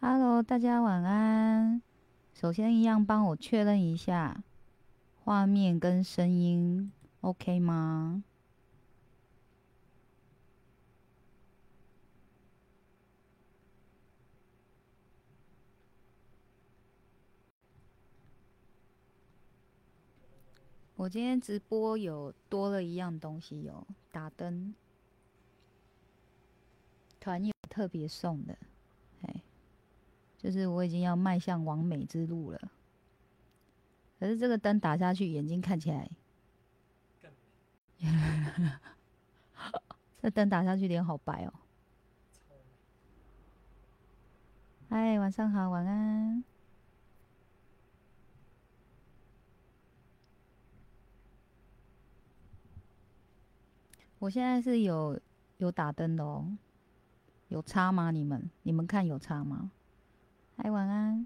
Hello，大家晚安。首先一样帮我确认一下，画面跟声音 OK 吗？我今天直播有多了一样东西，有打灯，团友特别送的，就是我已经要迈向完美之路了。可是这个灯打下去，眼睛看起来，这灯打下去脸好白哦。嗨，晚上好，晚安。我现在是有有打灯的哦，有差吗？你们你们看有差吗？嗨，晚安。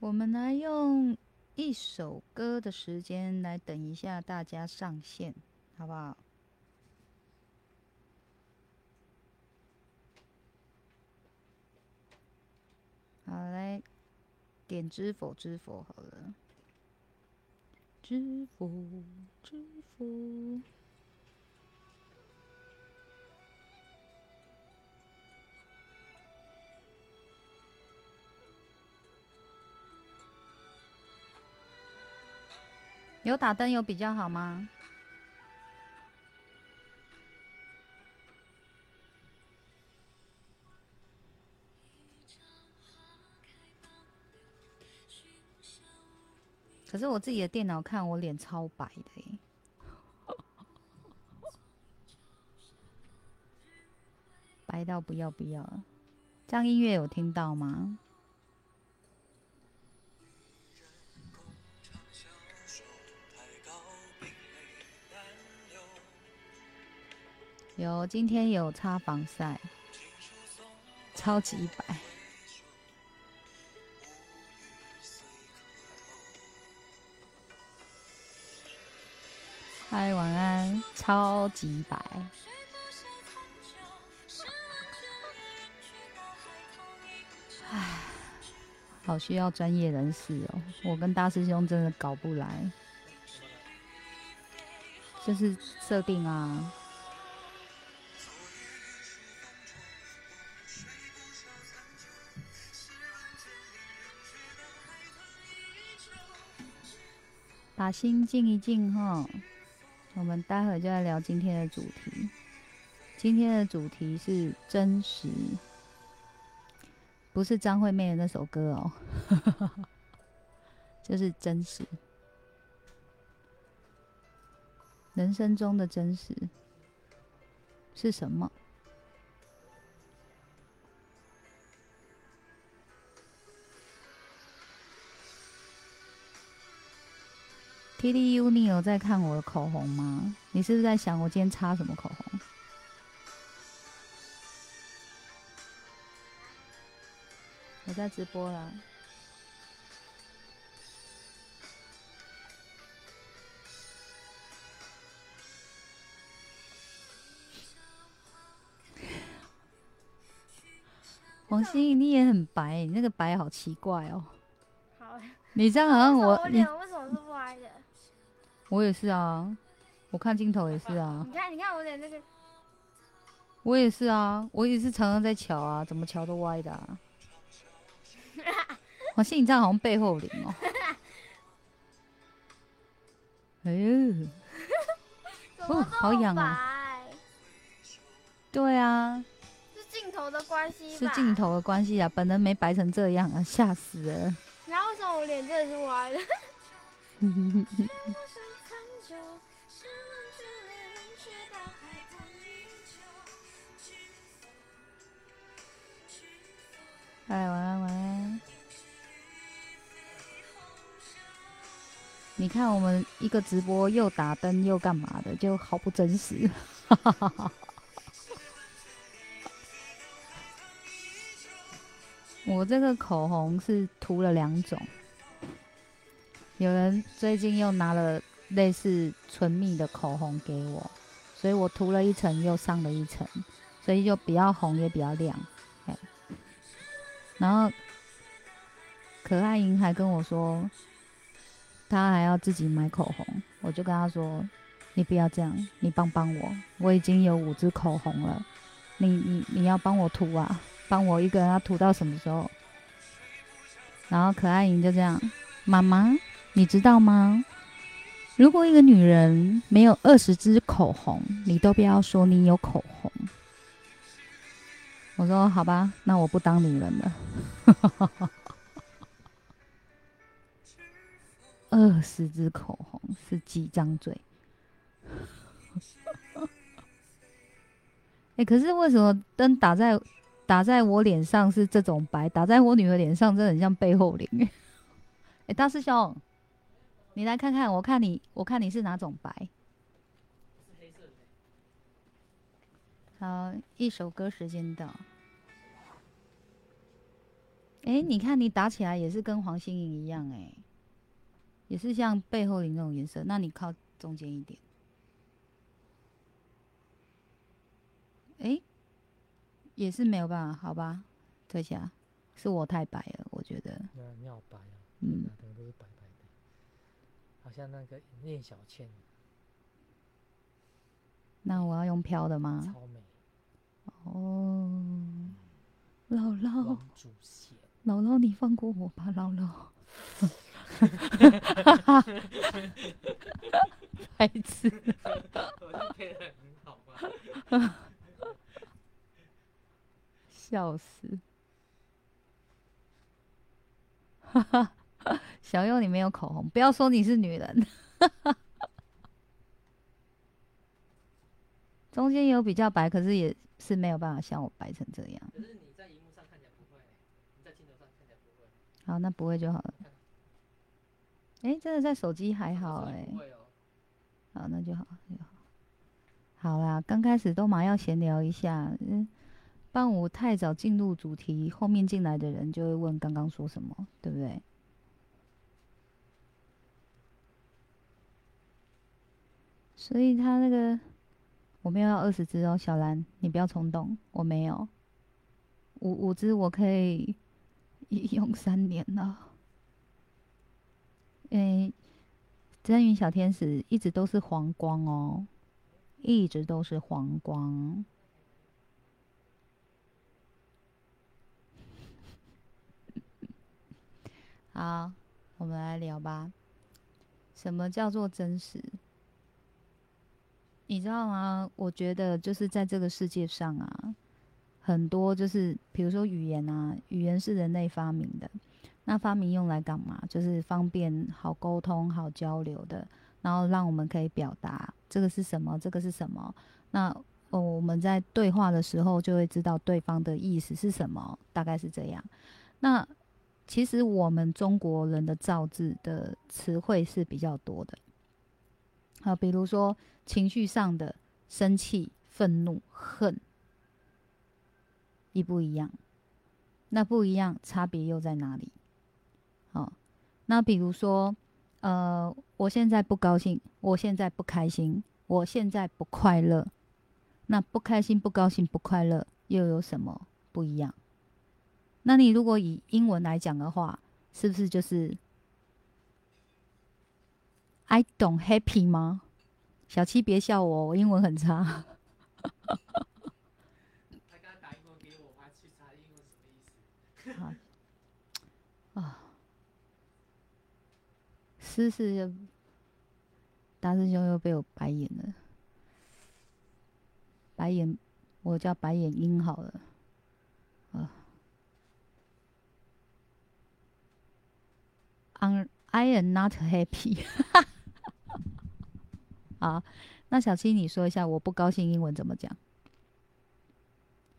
我们来用一首歌的时间来等一下大家上线，好不好？好，来点知否知否好了，知否知否。有打灯有比较好吗？可是我自己的电脑看我脸超白的 白到不要不要了。这样音乐有听到吗？有，今天有擦防晒，超级白。嗨，晚安，超级白。唉，好需要专业人士哦，我跟大师兄真的搞不来。这是设定啊。把心静一静哈，我们待会就来聊今天的主题。今天的主题是真实，不是张惠妹的那首歌哦，就是真实，人生中的真实是什么？？T D U，你有在看我的口红吗？你是不是在想我今天擦什么口红？我在直播啦。王心，你也很白，你那个白好奇怪哦。好。你这样好像我你。为什么是歪的？我也是啊，我看镜头也是啊。你看，你看我脸那个。我也是啊，我也是常常在瞧啊，怎么瞧都歪的。啊。我心你这样好像背后灵哦。哎呦，哦，好痒啊！对啊。是镜头的关系是镜头的关系啊，本人没白成这样啊，吓死了。然后为什么我脸真的是歪的？哎，晚安，晚安。你看我们一个直播又打灯又干嘛的，就好不真实。我这个口红是涂了两种，有人最近又拿了类似唇蜜的口红给我，所以我涂了一层又上了一层，所以就比较红也比较亮。哎，然后可爱莹还跟我说，她还要自己买口红，我就跟她说，你不要这样，你帮帮我，我已经有五支口红了，你你你要帮我涂啊。帮我一个人要涂到什么时候？然后可爱莹就这样，妈妈，你知道吗？如果一个女人没有二十支口红，你都不要说你有口红。我说好吧，那我不当女人了。二十支口红是几张嘴？哎，可是为什么灯打在？打在我脸上是这种白，打在我女儿脸上真的很像背后灵。哎，大师兄，你来看看，我看你，我看你是哪种白？好，一首歌时间到。哎，你看你打起来也是跟黄心颖一样，哎，也是像背后林那种颜色。那你靠中间一点。哎。也是没有办法，好吧，这下是我太白了，我觉得。你好白啊，嗯，像那个聂小倩。那我要用飘的吗？超美。哦，姥姥。姥姥，你放过我吧，姥姥。孩子。我配的很好吗？笑死！哈哈，小优，你没有口红，不要说你是女人。中间有比较白，可是也是没有办法像我白成这样。可是你在荧幕上看起来不会，在镜头上看起来不会。好，那不会就好了。哎，真的在手机还好哎。好，那就好，就好。好啦，刚开始都马要闲聊一下，嗯。伴我太早进入主题，后面进来的人就会问刚刚说什么，对不对？所以他那个我没有要二十只哦，小兰，你不要冲动，我没有五五只，我可以用三年了。嗯，真云小天使一直都是黄光哦，一直都是黄光。好，我们来聊吧。什么叫做真实？你知道吗？我觉得就是在这个世界上啊，很多就是比如说语言啊，语言是人类发明的。那发明用来干嘛？就是方便好沟通、好交流的，然后让我们可以表达这个是什么，这个是什么。那哦，我们在对话的时候就会知道对方的意思是什么，大概是这样。那其实我们中国人的造字的词汇是比较多的，好，比如说情绪上的生气、愤怒、恨，一不一样？那不一样，差别又在哪里？好，那比如说，呃，我现在不高兴，我现在不开心，我现在不快乐，那不开心、不高兴、不快乐又有什么不一样？那你如果以英文来讲的话，是不是就是 I don't happy 吗？小七别笑我，我英文很差。他刚刚打英文给我，我还去查英文什么意思。啊，思思大师兄又被我白眼了，白眼，我叫白眼鹰好了。I am not happy。好那小七你说一下我不高兴英文怎么讲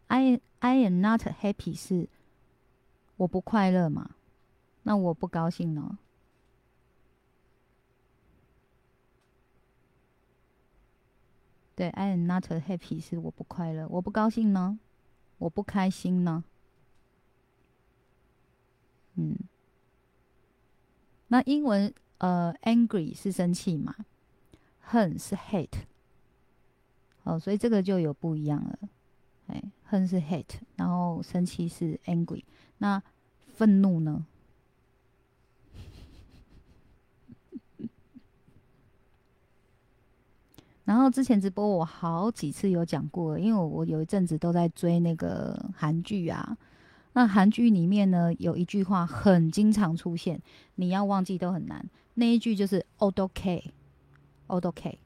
？I i am not happy 是我不快乐嘛？那我不高兴呢对 i am not happy 是我不快乐我不高兴呢？我不开心呢？嗯。那英文呃 angry 是生气嘛恨是 hate。哦，所以这个就有不一样了。哎，恨是 hate，然后生气是 angry。那愤怒呢？然后之前直播我好几次有讲过，因为我有一阵子都在追那个韩剧啊。那韩剧里面呢，有一句话很经常出现，你要忘记都很难。那一句就是 old ok OK”。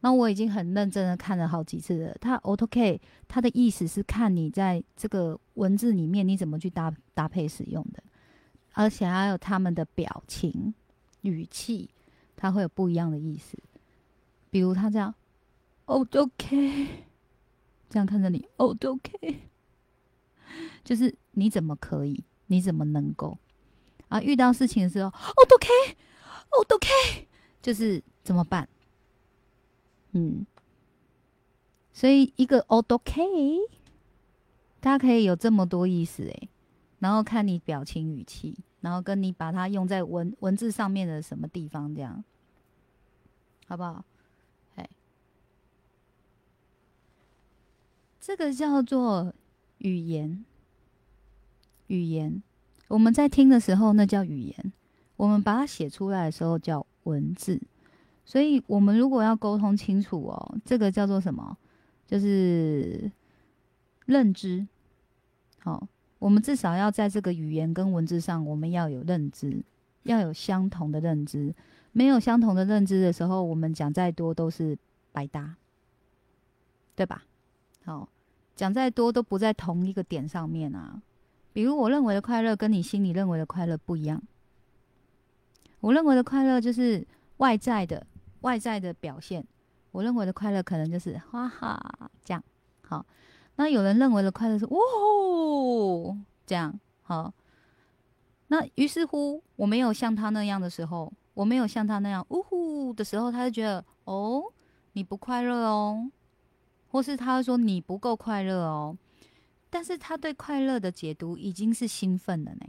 那我已经很认真的看了好几次了。它 “old OK” 它的意思是看你在这个文字里面你怎么去搭搭配使用的，而且还有他们的表情、语气，它会有不一样的意思。比如他这样，哦，OK，这样看着你，哦，OK，就是你怎么可以，你怎么能够啊？遇到事情的时候，哦，OK，哦，OK，就是怎么办？嗯，所以一个 O do K，它可以有这么多意思诶，然后看你表情语气，然后跟你把它用在文文字上面的什么地方，这样好不好？哎这个叫做语言，语言。我们在听的时候，那叫语言；我们把它写出来的时候，叫文字。所以，我们如果要沟通清楚哦，这个叫做什么？就是认知。好，我们至少要在这个语言跟文字上，我们要有认知，要有相同的认知。没有相同的认知的时候，我们讲再多都是白搭，对吧？好。讲再多都不在同一个点上面啊！比如我认为的快乐跟你心里认为的快乐不一样。我认为的快乐就是外在的外在的表现，我认为的快乐可能就是哈哈这样。好，那有人认为的快乐是哇这样。好，那于是乎我没有像他那样的时候，我没有像他那样呜呼的时候，他就觉得哦你不快乐哦。或是他说你不够快乐哦，但是他对快乐的解读已经是兴奋了呢，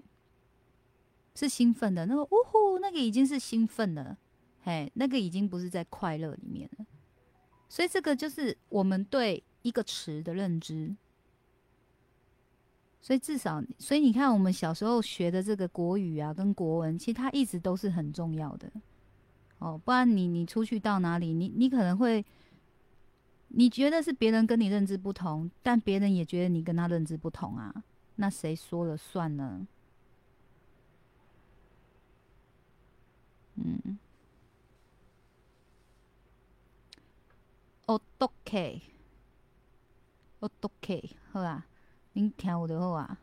是兴奋的那个呜呼，那个已经是兴奋了，嘿，那个已经不是在快乐里面了。所以这个就是我们对一个词的认知。所以至少，所以你看我们小时候学的这个国语啊，跟国文，其实它一直都是很重要的。哦，不然你你出去到哪里，你你可能会。你觉得是别人跟你认知不同，但别人也觉得你跟他认知不同啊？那谁说了算呢？嗯，OK，OK，好啊，您听有就好啊。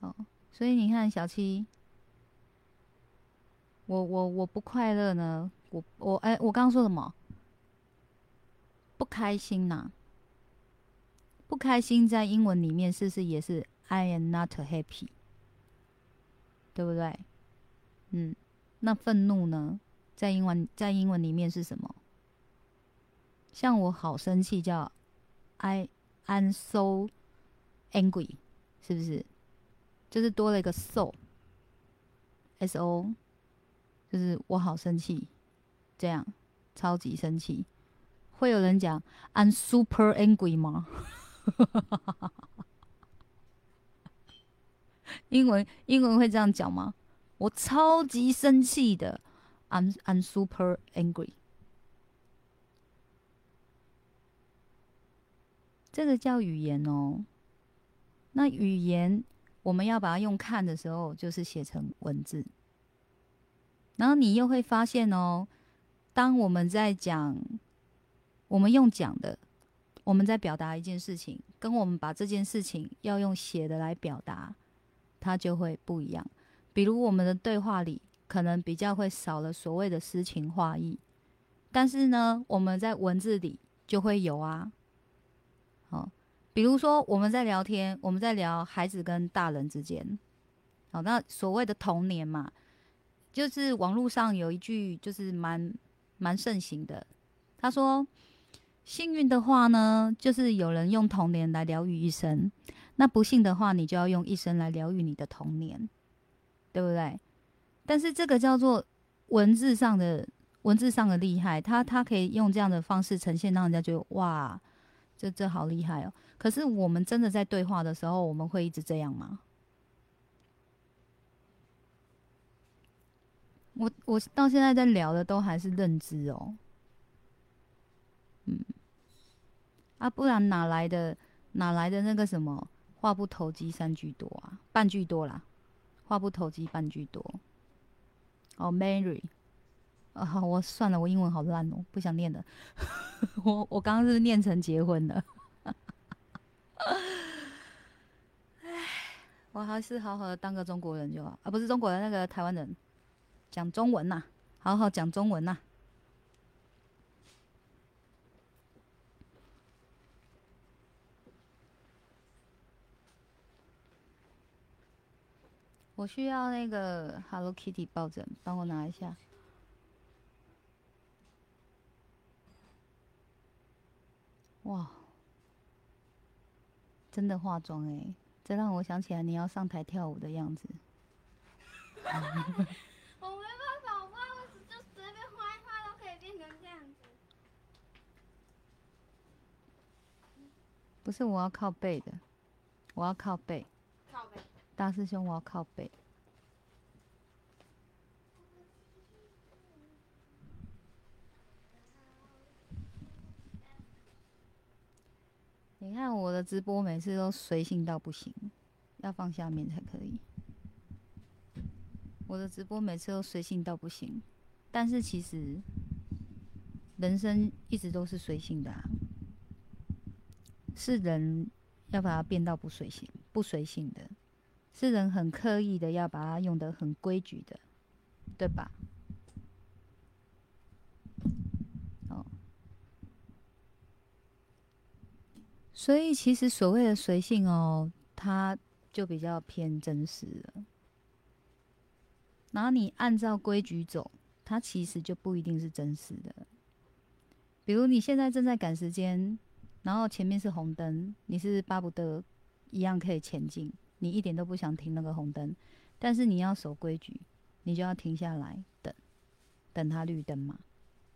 好，所以你看小七。我我我不快乐呢，我我哎，我刚刚说什么？不开心呐？不开心在英文里面是不是也是 I am not happy？对不对？嗯，那愤怒呢？在英文在英文里面是什么？像我好生气叫 I am so angry，是不是？就是多了一个 so，s o。就是我好生气，这样超级生气，会有人讲 I'm super angry 吗？英文英文会这样讲吗？我超级生气的，I'm I'm super angry。这个叫语言哦。那语言我们要把它用看的时候，就是写成文字。然后你又会发现哦，当我们在讲，我们用讲的，我们在表达一件事情，跟我们把这件事情要用写的来表达，它就会不一样。比如我们的对话里，可能比较会少了所谓的诗情画意，但是呢，我们在文字里就会有啊。好，比如说我们在聊天，我们在聊孩子跟大人之间，好，那所谓的童年嘛。就是网络上有一句就是蛮蛮盛行的，他说幸运的话呢，就是有人用童年来疗愈一生；那不幸的话，你就要用一生来疗愈你的童年，对不对？但是这个叫做文字上的文字上的厉害，他他可以用这样的方式呈现，让人家觉得哇，这这好厉害哦。可是我们真的在对话的时候，我们会一直这样吗？我我到现在在聊的都还是认知哦，嗯，啊，不然哪来的哪来的那个什么话不投机三句多啊，半句多啦，话不投机半句多。哦，Mary，啊，我算了，我英文好烂哦，不想念了。我我刚刚是念成结婚了。唉，我还是好好的当个中国人就好，啊，不是中国人，那个台湾人。讲中文呐，好好讲中文呐。我需要那个 Hello Kitty 抱枕，帮我拿一下。哇，真的化妆哎，这让我想起来你要上台跳舞的样子。不是我要靠背的，我要靠背。大师兄，我要靠背。你看我的直播，每次都随性到不行，要放下面才可以。我的直播每次都随性到不行，但是其实人生一直都是随性的啊。是人要把它变到不随性、不随性的，是人很刻意的要把它用的很规矩的，对吧？哦，所以其实所谓的随性哦，它就比较偏真实了。然后你按照规矩走，它其实就不一定是真实的。比如你现在正在赶时间。然后前面是红灯，你是巴不得一样可以前进，你一点都不想停那个红灯，但是你要守规矩，你就要停下来等，等它绿灯嘛，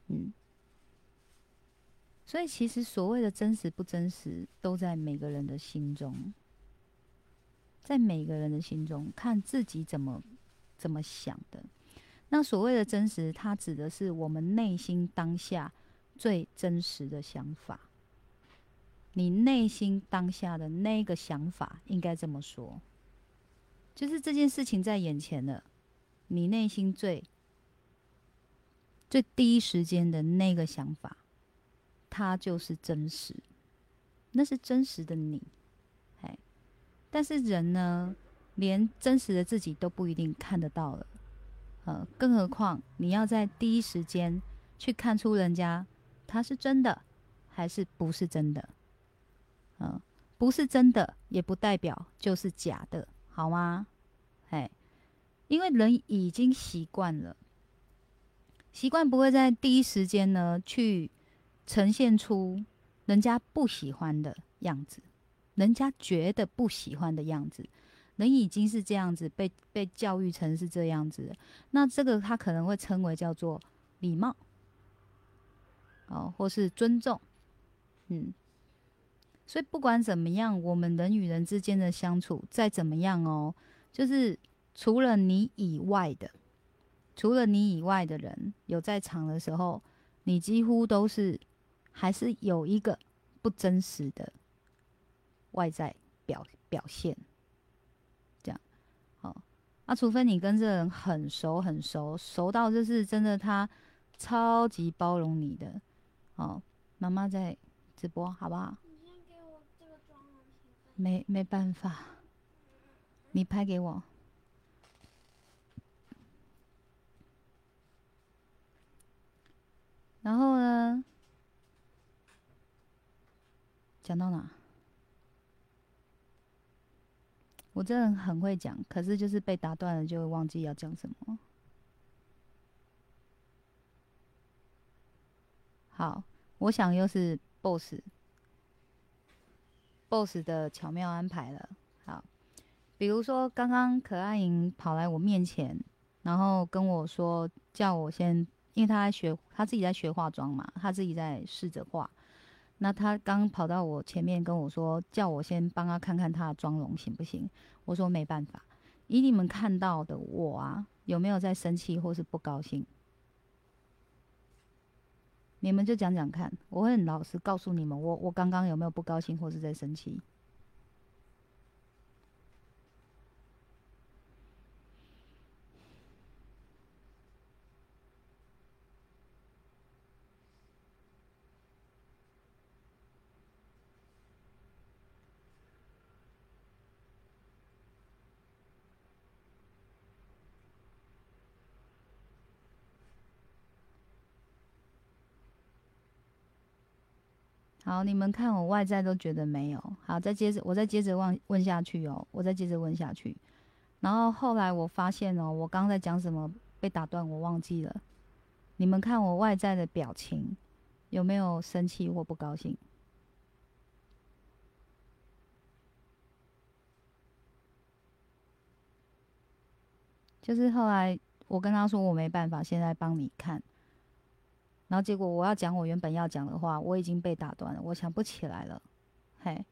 嗯。所以其实所谓的真实不真实，都在每个人的心中，在每个人的心中，看自己怎么怎么想的。那所谓的真实，它指的是我们内心当下最真实的想法。你内心当下的那个想法，应该这么说，就是这件事情在眼前了，你内心最最第一时间的那个想法，它就是真实，那是真实的你，哎，但是人呢，连真实的自己都不一定看得到了，呃，更何况你要在第一时间去看出人家他是真的还是不是真的。嗯，不是真的，也不代表就是假的，好吗？哎，因为人已经习惯了，习惯不会在第一时间呢去呈现出人家不喜欢的样子，人家觉得不喜欢的样子，人已经是这样子被被教育成是这样子，那这个他可能会称为叫做礼貌，哦，或是尊重，嗯。所以不管怎么样，我们人与人之间的相处再怎么样哦，就是除了你以外的，除了你以外的人有在场的时候，你几乎都是还是有一个不真实的外在表表现。这样，好，啊，除非你跟这人很熟很熟，熟到就是真的他超级包容你的，哦，妈妈在直播，好不好？没没办法你拍给我。然后呢？讲到哪？我真的很会讲可是就是被打断了就会忘记要讲什么。好我想又是 boss boss 的巧妙安排了。好，比如说刚刚可爱莹跑来我面前，然后跟我说叫我先，因为他在学，他自己在学化妆嘛，他自己在试着画。那他刚跑到我前面跟我说，叫我先帮他看看他的妆容行不行？我说没办法，以你们看到的我啊，有没有在生气或是不高兴？你们就讲讲看，我会很老实告诉你们，我我刚刚有没有不高兴或是在生气？好，你们看我外在都觉得没有。好，再接着，我再接着问问下去哦，我再接着问下去。然后后来我发现哦，我刚在讲什么被打断，我忘记了。你们看我外在的表情有没有生气或不高兴？就是后来我跟他说我没办法，现在帮你看。然后结果我要讲我原本要讲的话，我已经被打断了，我想不起来了。嘿，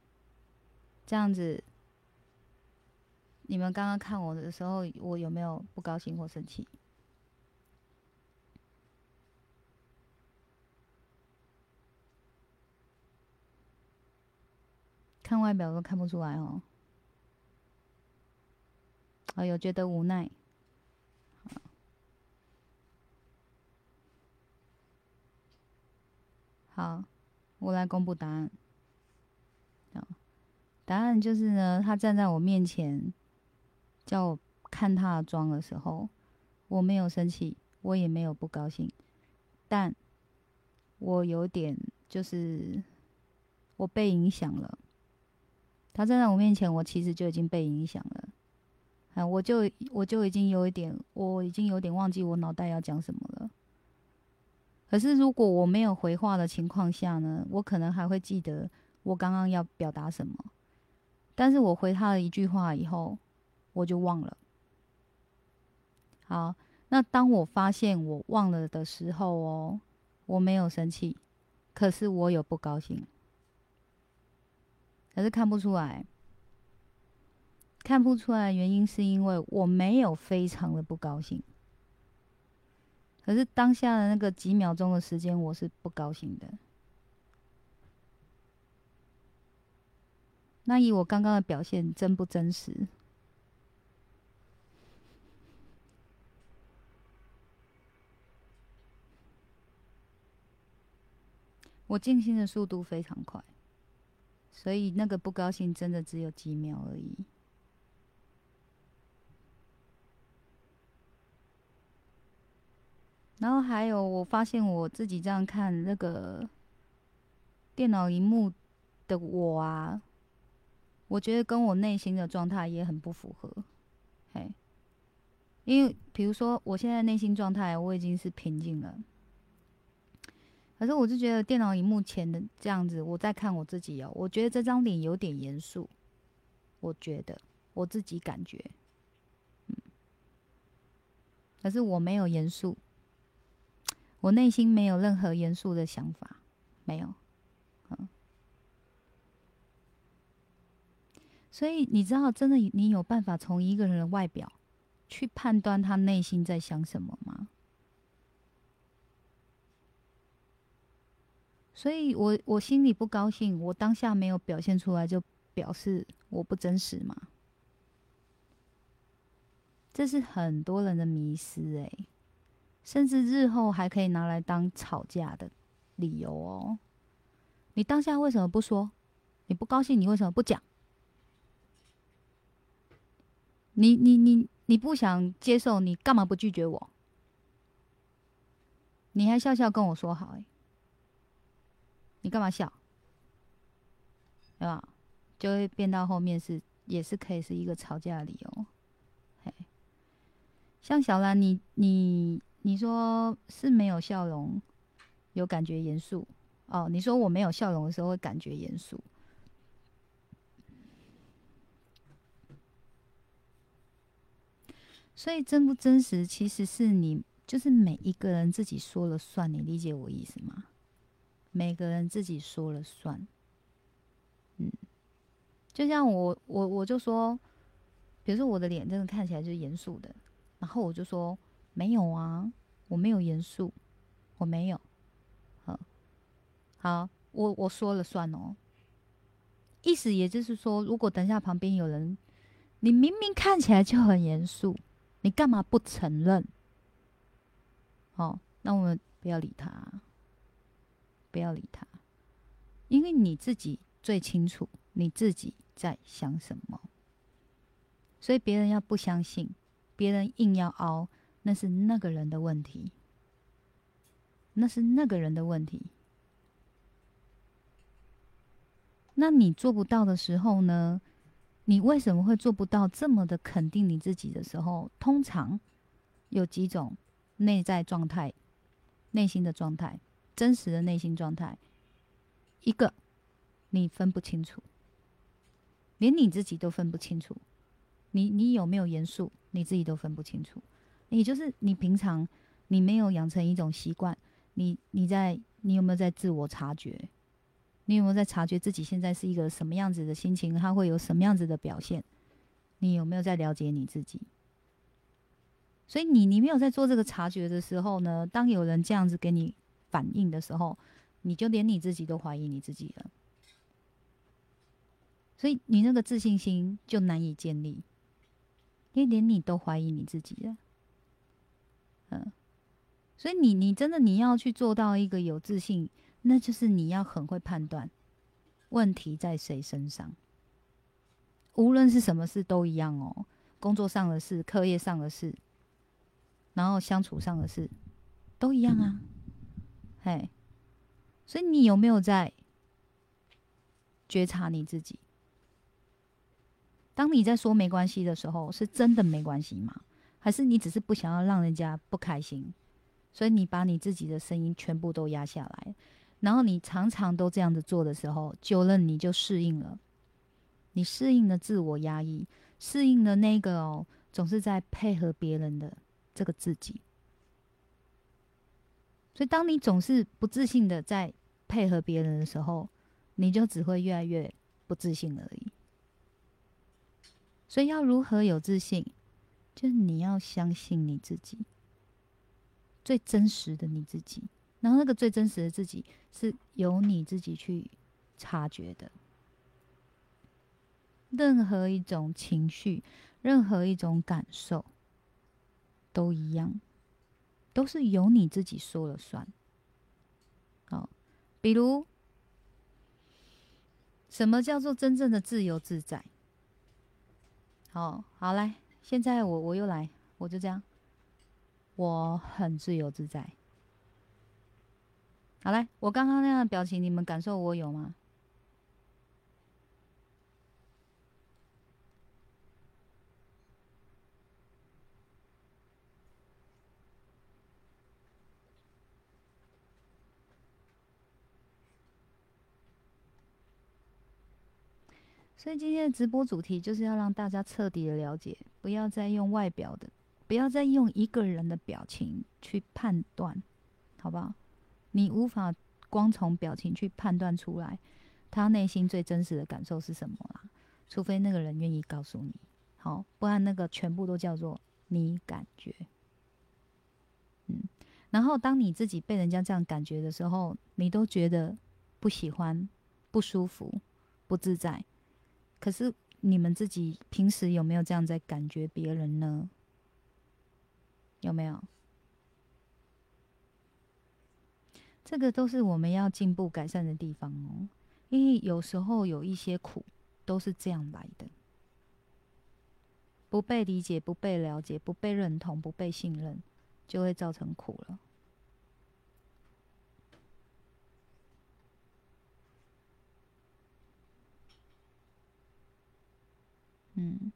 这样子，你们刚刚看我的时候，我有没有不高兴或生气？看外表都看不出来哦。哦，有觉得无奈。好，我来公布答案。答案就是呢，他站在我面前，叫我看他的妆的时候，我没有生气，我也没有不高兴，但我有点就是我被影响了。他站在我面前，我其实就已经被影响了。啊，我就我就已经有一点，我已经有点忘记我脑袋要讲什么了。可是，如果我没有回话的情况下呢，我可能还会记得我刚刚要表达什么。但是我回他了一句话以后，我就忘了。好，那当我发现我忘了的时候哦，我没有生气，可是我有不高兴，可是看不出来，看不出来原因是因为我没有非常的不高兴。可是当下的那个几秒钟的时间，我是不高兴的。那以我刚刚的表现，真不真实？我静心的速度非常快，所以那个不高兴真的只有几秒而已。然后还有，我发现我自己这样看那个电脑荧幕的我啊，我觉得跟我内心的状态也很不符合。嘿，因为比如说我现在内心状态我已经是平静了，可是我就觉得电脑荧幕前的这样子，我在看我自己哦，我觉得这张脸有点严肃，我觉得我自己感觉，嗯，可是我没有严肃。我内心没有任何严肃的想法，没有，所以你知道，真的你有办法从一个人的外表去判断他内心在想什么吗？所以我我心里不高兴，我当下没有表现出来，就表示我不真实吗？这是很多人的迷失，哎。甚至日后还可以拿来当吵架的理由哦。你当下为什么不说？你不高兴，你为什么不讲？你你你你不想接受，你干嘛不拒绝我？你还笑笑跟我说好哎？你干嘛笑？对吧？就会变到后面是也是可以是一个吵架的理由。嘿，像小兰，你你。你说是没有笑容，有感觉严肃哦。你说我没有笑容的时候会感觉严肃，所以真不真实其实是你就是每一个人自己说了算，你理解我意思吗？每个人自己说了算，嗯，就像我我我就说，比如说我的脸真的看起来就是严肃的，然后我就说没有啊，我没有严肃，我没有，好，好，我我说了算哦，意思也就是说，如果等下旁边有人，你明明看起来就很严肃，你干嘛不承认？哦，那我们不要理他。不要理他，因为你自己最清楚你自己在想什么，所以别人要不相信，别人硬要凹，那是那个人的问题，那是那个人的问题。那你做不到的时候呢？你为什么会做不到这么的肯定你自己的时候？通常有几种内在状态、内心的状态。真实的内心状态，一个你分不清楚，连你自己都分不清楚。你你有没有严肃，你自己都分不清楚。也就是你平常你没有养成一种习惯，你你在你有没有在自我察觉？你有没有在察觉自己现在是一个什么样子的心情？它会有什么样子的表现？你有没有在了解你自己？所以你你没有在做这个察觉的时候呢？当有人这样子给你。反应的时候，你就连你自己都怀疑你自己了，所以你那个自信心就难以建立，因为连你都怀疑你自己了。嗯，所以你你真的你要去做到一个有自信，那就是你要很会判断问题在谁身上，无论是什么事都一样哦，工作上的事、课业上的事，然后相处上的事，都一样啊。哎，所以你有没有在觉察你自己？当你在说没关系的时候，是真的没关系吗？还是你只是不想要让人家不开心，所以你把你自己的声音全部都压下来？然后你常常都这样子做的时候，久了你就适应了，你适应了自我压抑，适应了那个哦，总是在配合别人的这个自己。所以，当你总是不自信的在配合别人的时候，你就只会越来越不自信而已。所以，要如何有自信？就是你要相信你自己，最真实的你自己。然后，那个最真实的自己是由你自己去察觉的。任何一种情绪，任何一种感受，都一样。都是由你自己说了算。好，比如，什么叫做真正的自由自在？好好来，现在我我又来，我就这样，我很自由自在。好嘞，我刚刚那样的表情，你们感受我有吗？所以今天的直播主题就是要让大家彻底的了解，不要再用外表的，不要再用一个人的表情去判断，好不好？你无法光从表情去判断出来他内心最真实的感受是什么啦，除非那个人愿意告诉你，好，不然那个全部都叫做你感觉。嗯，然后当你自己被人家这样感觉的时候，你都觉得不喜欢、不舒服、不自在。可是你们自己平时有没有这样在感觉别人呢？有没有？这个都是我们要进步改善的地方哦。因为有时候有一些苦都是这样来的，不被理解、不被了解、不被认同、不被信任，就会造成苦了。嗯，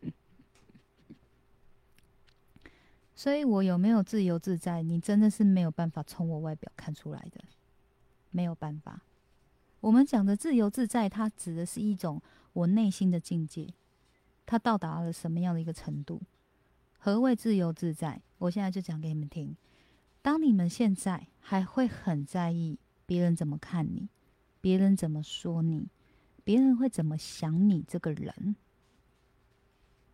所以我有没有自由自在，你真的是没有办法从我外表看出来的，没有办法。我们讲的自由自在，它指的是一种我内心的境界，它到达了什么样的一个程度？何谓自由自在？我现在就讲给你们听。当你们现在还会很在意别人怎么看你，别人怎么说你，别人会怎么想你这个人，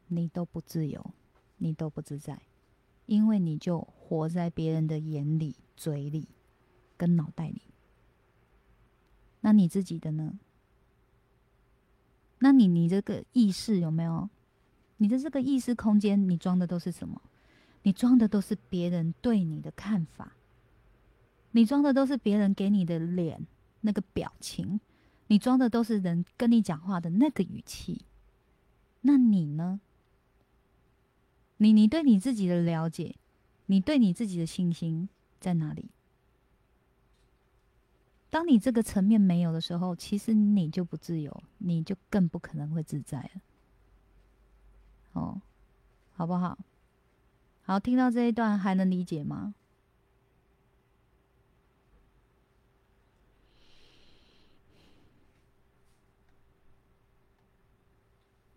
你都不自由，你都不自在，因为你就活在别人的眼里、嘴里跟脑袋里。那你自己的呢？那你你这个意识有没有？你的这个意识空间，你装的都是什么？你装的都是别人对你的看法，你装的都是别人给你的脸那个表情，你装的都是人跟你讲话的那个语气。那你呢？你你对你自己的了解，你对你自己的信心在哪里？当你这个层面没有的时候，其实你就不自由，你就更不可能会自在了。哦，好不好？好，听到这一段还能理解吗？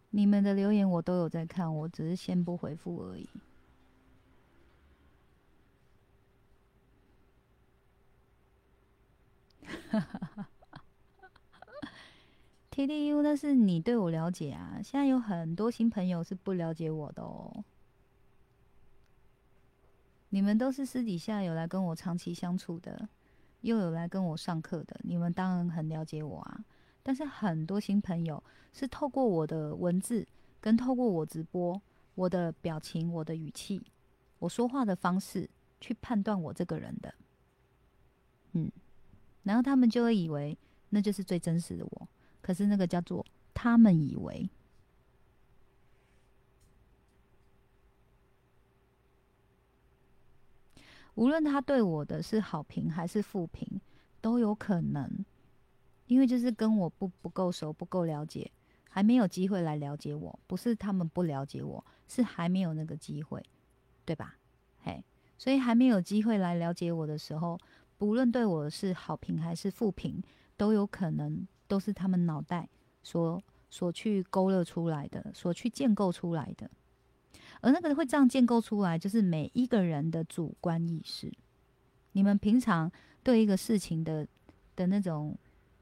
你们的留言我都有在看，我只是先不回复而已。哈哈哈 T D U 那是你对我了解啊，现在有很多新朋友是不了解我的哦。你们都是私底下有来跟我长期相处的，又有来跟我上课的，你们当然很了解我啊。但是很多新朋友是透过我的文字，跟透过我直播，我的表情、我的语气、我说话的方式，去判断我这个人的。嗯，然后他们就会以为那就是最真实的我，可是那个叫做他们以为。无论他对我的是好评还是负评，都有可能，因为就是跟我不不够熟、不够了解，还没有机会来了解我。不是他们不了解我，是还没有那个机会，对吧？嘿，所以还没有机会来了解我的时候，不论对我是好评还是负评，都有可能都是他们脑袋所所去勾勒出来的，所去建构出来的。而那个会这样建构出来，就是每一个人的主观意识。你们平常对一个事情的的那种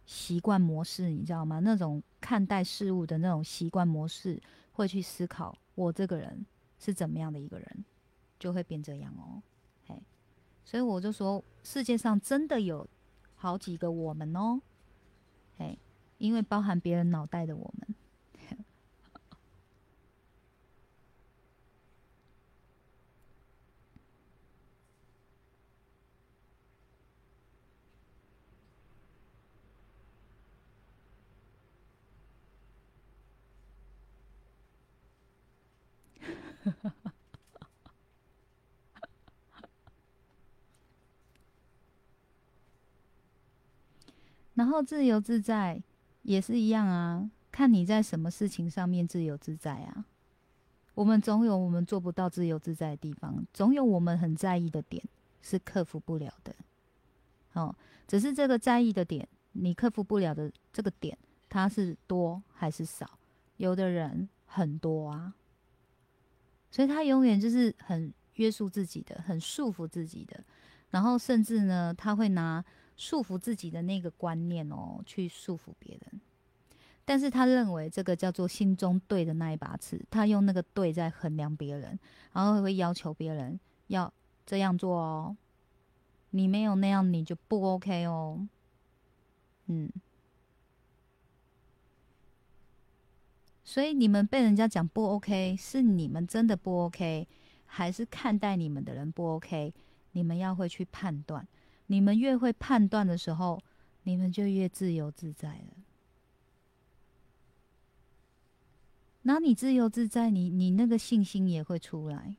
习惯模式，你知道吗？那种看待事物的那种习惯模式，会去思考我这个人是怎么样的一个人，就会变这样哦。嘿，所以我就说，世界上真的有好几个我们哦。嘿，因为包含别人脑袋的我们。然后自由自在也是一样啊，看你在什么事情上面自由自在啊。我们总有我们做不到自由自在的地方，总有我们很在意的点是克服不了的。哦，只是这个在意的点，你克服不了的这个点，它是多还是少？有的人很多啊。所以他永远就是很约束自己的，很束缚自己的，然后甚至呢，他会拿束缚自己的那个观念哦，去束缚别人。但是他认为这个叫做心中对的那一把尺，他用那个对在衡量别人，然后会要求别人要这样做哦，你没有那样你就不 OK 哦，嗯。所以你们被人家讲不 OK，是你们真的不 OK，还是看待你们的人不 OK？你们要会去判断。你们越会判断的时候，你们就越自由自在了。那你自由自在，你你那个信心也会出来。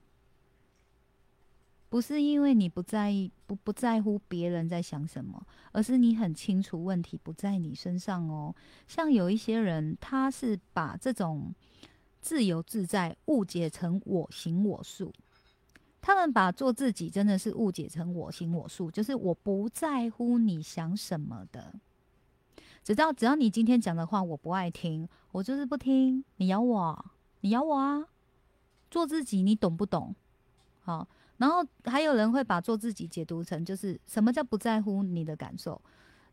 不是因为你不在意、不不在乎别人在想什么，而是你很清楚问题不在你身上哦。像有一些人，他是把这种自由自在误解成我行我素，他们把做自己真的是误解成我行我素，就是我不在乎你想什么的，只要只要你今天讲的话我不爱听，我就是不听。你咬我，你咬我啊！做自己，你懂不懂？好，然后还有人会把做自己解读成就是什么叫不在乎你的感受，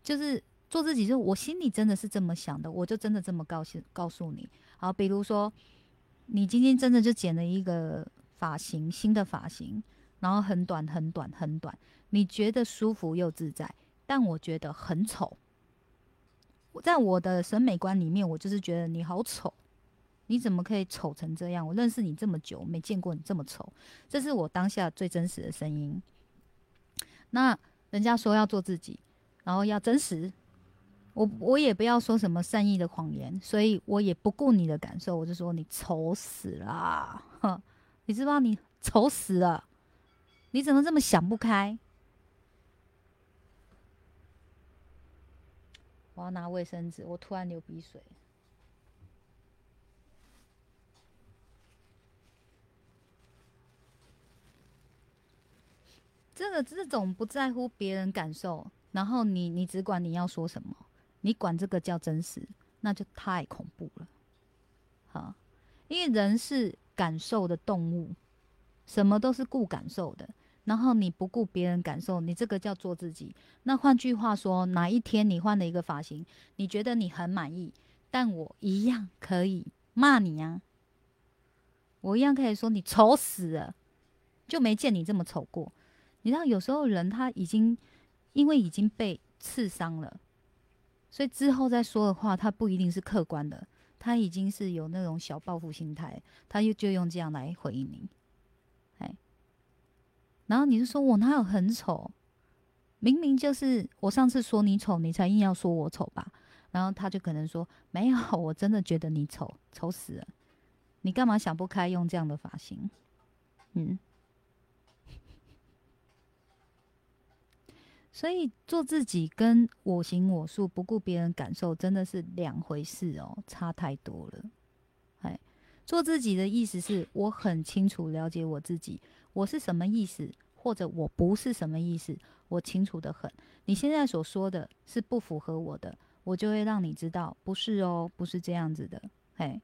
就是做自己，就是我心里真的是这么想的，我就真的这么高兴告诉你。好，比如说你今天真的就剪了一个。发型新的发型，然后很短很短很短，你觉得舒服又自在，但我觉得很丑。在我的审美观里面，我就是觉得你好丑，你怎么可以丑成这样？我认识你这么久，没见过你这么丑。这是我当下最真实的声音。那人家说要做自己，然后要真实，我我也不要说什么善意的谎言，所以我也不顾你的感受，我就说你丑死了，哼。你知不知道你丑死了？你怎么这么想不开？我要拿卫生纸，我突然流鼻水。这个这种不在乎别人感受，然后你你只管你要说什么，你管这个叫真实，那就太恐怖了。好，因为人是。感受的动物，什么都是顾感受的。然后你不顾别人感受，你这个叫做自己。那换句话说，哪一天你换了一个发型，你觉得你很满意，但我一样可以骂你啊，我一样可以说你丑死了，就没见你这么丑过。你知道，有时候人他已经因为已经被刺伤了，所以之后再说的话，他不一定是客观的。他已经是有那种小报复心态，他又就用这样来回应你，哎，然后你就说我哪有很丑？明明就是我上次说你丑，你才硬要说我丑吧？然后他就可能说没有，我真的觉得你丑，丑死了。你干嘛想不开用这样的发型？嗯。所以做自己跟我行我素，不顾别人感受，真的是两回事哦，差太多了。哎，做自己的意思是我很清楚了解我自己，我是什么意思，或者我不是什么意思，我清楚的很。你现在所说的是不符合我的，我就会让你知道，不是哦，不是这样子的。嘿，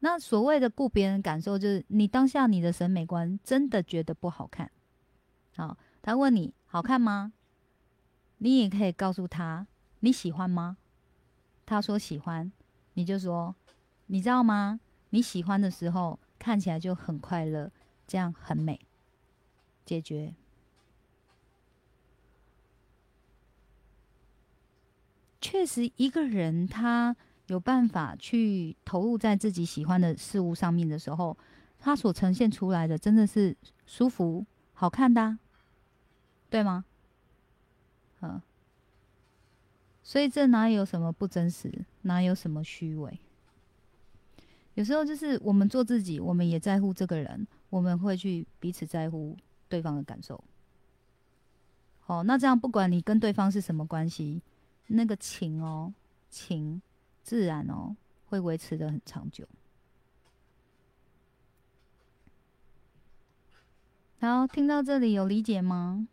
那所谓的顾别人感受，就是你当下你的审美观真的觉得不好看。好，他问你好看吗？你也可以告诉他你喜欢吗？他说喜欢，你就说，你知道吗？你喜欢的时候看起来就很快乐，这样很美。解决。确实，一个人他有办法去投入在自己喜欢的事物上面的时候，他所呈现出来的真的是舒服、好看的，对吗？嗯，所以这哪有什么不真实，哪有什么虚伪？有时候就是我们做自己，我们也在乎这个人，我们会去彼此在乎对方的感受。好，那这样不管你跟对方是什么关系，那个情哦，情自然哦会维持的很长久。好，听到这里有理解吗？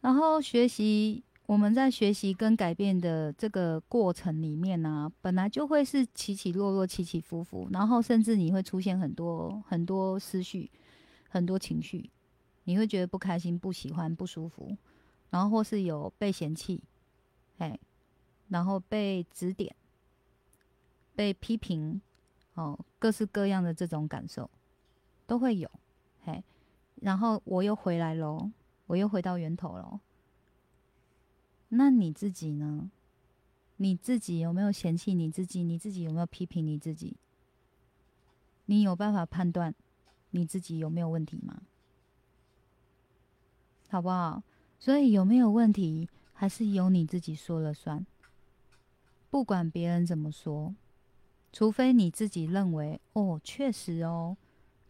然后学习，我们在学习跟改变的这个过程里面呢，本来就会是起起落落、起起伏伏，然后甚至你会出现很多很多思绪、很多情绪，你会觉得不开心、不喜欢、不舒服，然后或是有被嫌弃，哎，然后被指点、被批评，哦，各式各样的这种感受都会有，嘿，然后我又回来喽。我又回到源头了。那你自己呢？你自己有没有嫌弃你自己？你自己有没有批评你自己？你有办法判断你自己有没有问题吗？好不好？所以有没有问题，还是由你自己说了算。不管别人怎么说，除非你自己认为，哦，确实哦，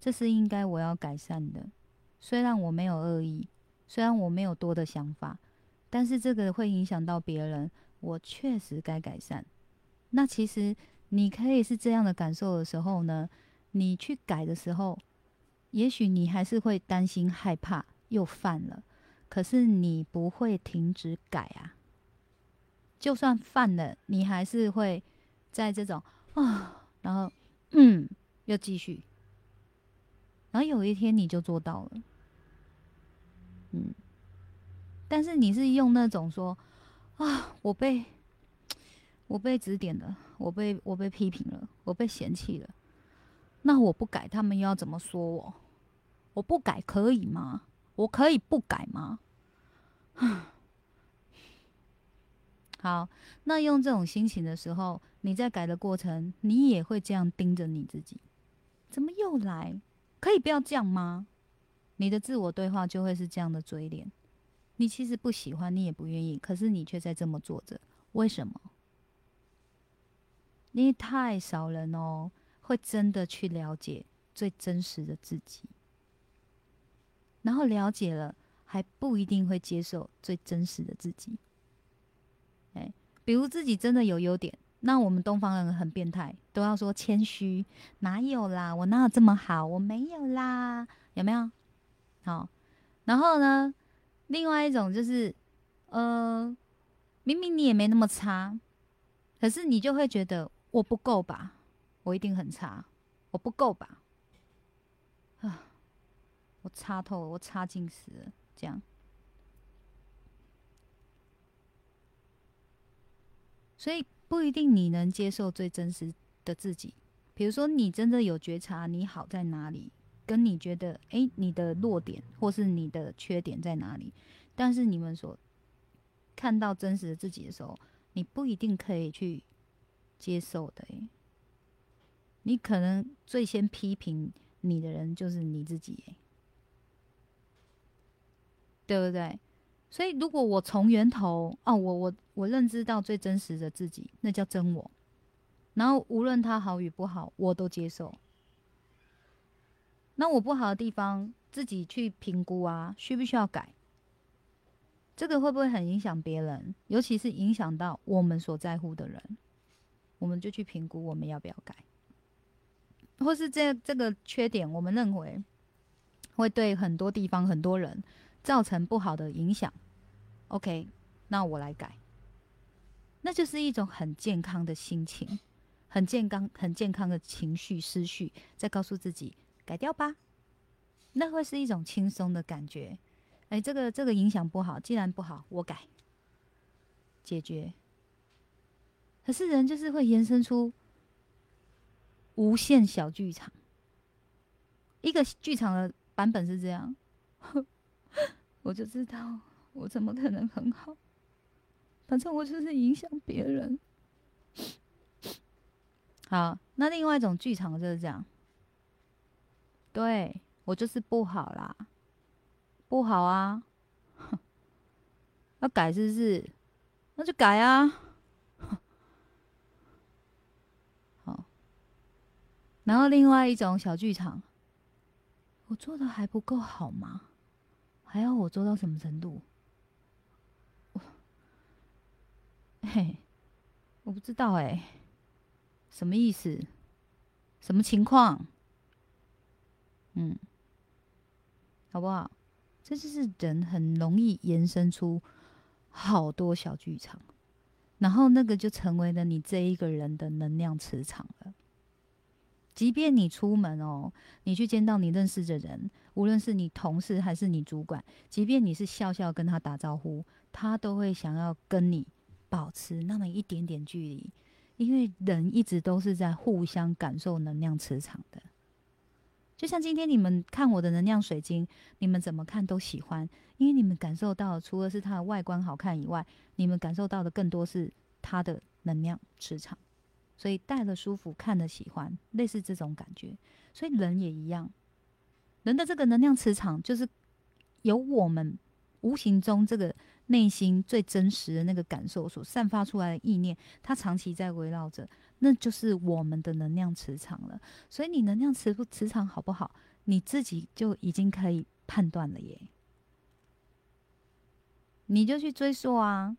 这是应该我要改善的。虽然我没有恶意，虽然我没有多的想法，但是这个会影响到别人，我确实该改善。那其实你可以是这样的感受的时候呢，你去改的时候，也许你还是会担心、害怕又犯了，可是你不会停止改啊。就算犯了，你还是会在这种啊，然后嗯，又继续，然后有一天你就做到了，嗯。但是你是用那种说啊，我被 我被指点了，我被我被批评了，我被嫌弃了，那我不改，他们又要怎么说我？我不改可以吗？我可以不改吗？好，那用这种心情的时候，你在改的过程，你也会这样盯着你自己，怎么又来？可以不要这样吗？你的自我对话就会是这样的嘴脸。你其实不喜欢，你也不愿意，可是你却在这么做着，为什么？因为太少人哦，会真的去了解最真实的自己，然后了解了，还不一定会接受最真实的自己。哎，比如自己真的有优点，那我们东方人很变态，都要说谦虚，哪有啦？我哪有这么好？我没有啦，有没有？好，然后呢，另外一种就是，呃，明明你也没那么差，可是你就会觉得我不够吧？我一定很差，我不够吧？啊，我差透了，我差劲死了，这样。所以不一定你能接受最真实的自己。比如说，你真的有觉察你好在哪里，跟你觉得诶你的弱点或是你的缺点在哪里，但是你们所看到真实的自己的时候，你不一定可以去接受的。诶，你可能最先批评你的人就是你自己。诶，对不对？所以，如果我从源头哦，我我我认知到最真实的自己，那叫真我。然后，无论他好与不好，我都接受。那我不好的地方，自己去评估啊，需不需要改？这个会不会很影响别人？尤其是影响到我们所在乎的人，我们就去评估我们要不要改，或是这这个缺点，我们认为会对很多地方、很多人。造成不好的影响，OK，那我来改，那就是一种很健康的心情，很健康、很健康的情绪思绪，在告诉自己改掉吧，那会是一种轻松的感觉。哎，这个这个影响不好，既然不好，我改，解决。可是人就是会延伸出无限小剧场，一个剧场的版本是这样。我就知道，我怎么可能很好？反正我就是影响别人。好，那另外一种剧场就是这样。对我就是不好啦，不好啊！要改是不是？那就改啊！好，然后另外一种小剧场，我做的还不够好吗？还要我做到什么程度？我 嘿，我不知道哎，什么意思？什么情况？嗯，好不好？这就是人很容易延伸出好多小剧场，然后那个就成为了你这一个人的能量磁场了。即便你出门哦，你去见到你认识的人，无论是你同事还是你主管，即便你是笑笑跟他打招呼，他都会想要跟你保持那么一点点距离，因为人一直都是在互相感受能量磁场的。就像今天你们看我的能量水晶，你们怎么看都喜欢，因为你们感受到除了是它的外观好看以外，你们感受到的更多是它的能量磁场。所以戴了舒服，看了喜欢，类似这种感觉。所以人也一样，人的这个能量磁场，就是由我们无形中这个内心最真实的那个感受所散发出来的意念，它长期在围绕着，那就是我们的能量磁场了。所以你能量磁磁场好不好，你自己就已经可以判断了耶。你就去追溯啊，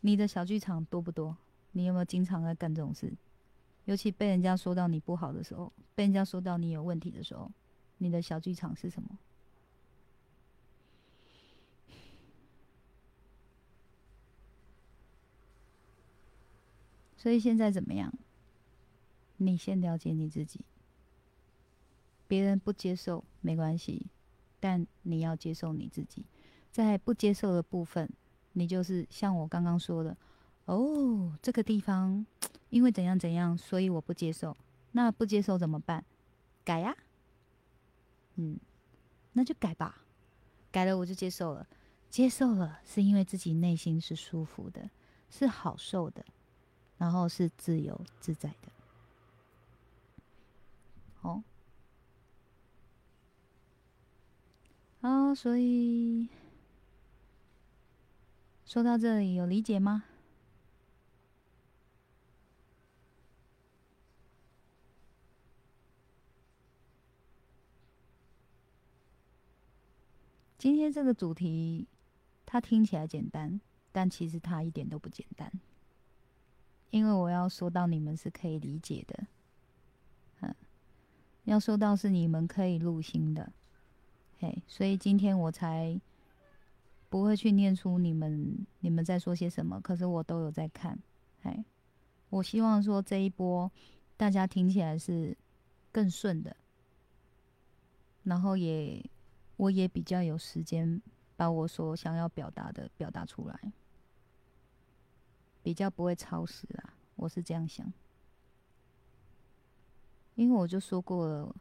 你的小剧场多不多？你有没有经常在干这种事？尤其被人家说到你不好的时候，被人家说到你有问题的时候，你的小剧场是什么？所以现在怎么样？你先了解你自己，别人不接受没关系，但你要接受你自己。在不接受的部分，你就是像我刚刚说的，哦，这个地方因为怎样怎样，所以我不接受。那不接受怎么办？改呀，嗯，那就改吧。改了我就接受了，接受了是因为自己内心是舒服的，是好受的。然后是自由自在的，哦，好，所以说到这里有理解吗？今天这个主题，它听起来简单，但其实它一点都不简单。因为我要说到你们是可以理解的，嗯，要说到是你们可以入心的，嘿，所以今天我才不会去念出你们你们在说些什么，可是我都有在看，嘿，我希望说这一波大家听起来是更顺的，然后也我也比较有时间把我所想要表达的表达出来。比较不会超时啊，我是这样想。因为我就说过了，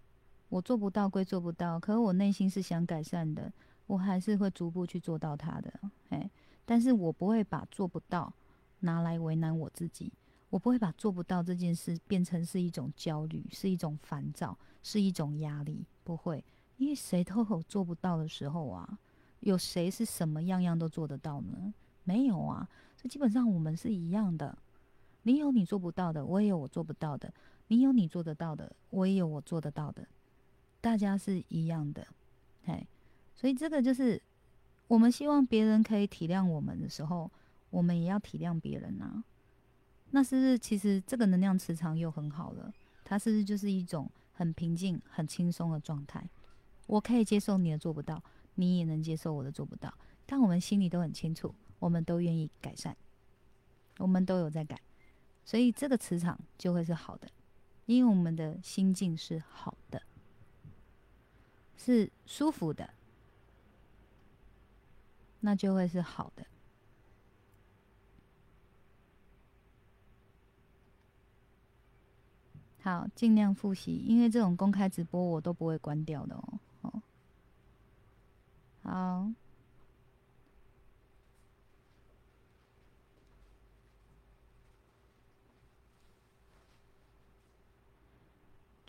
我做不到归做不到，可是我内心是想改善的，我还是会逐步去做到它的。哎，但是我不会把做不到拿来为难我自己，我不会把做不到这件事变成是一种焦虑，是一种烦躁，是一种压力，不会，因为谁都有做不到的时候啊，有谁是什么样样都做得到呢？没有啊。基本上我们是一样的，你有你做不到的，我也有我做不到的；你有你做得到的，我也有我做得到的。大家是一样的，嘿，所以这个就是我们希望别人可以体谅我们的时候，我们也要体谅别人啊。那是不是其实这个能量磁场又很好了？它是不是就是一种很平静、很轻松的状态？我可以接受你的做不到，你也能接受我的做不到，但我们心里都很清楚。我们都愿意改善，我们都有在改，所以这个磁场就会是好的，因为我们的心境是好的，是舒服的，那就会是好的。好，尽量复习，因为这种公开直播我都不会关掉的哦。好。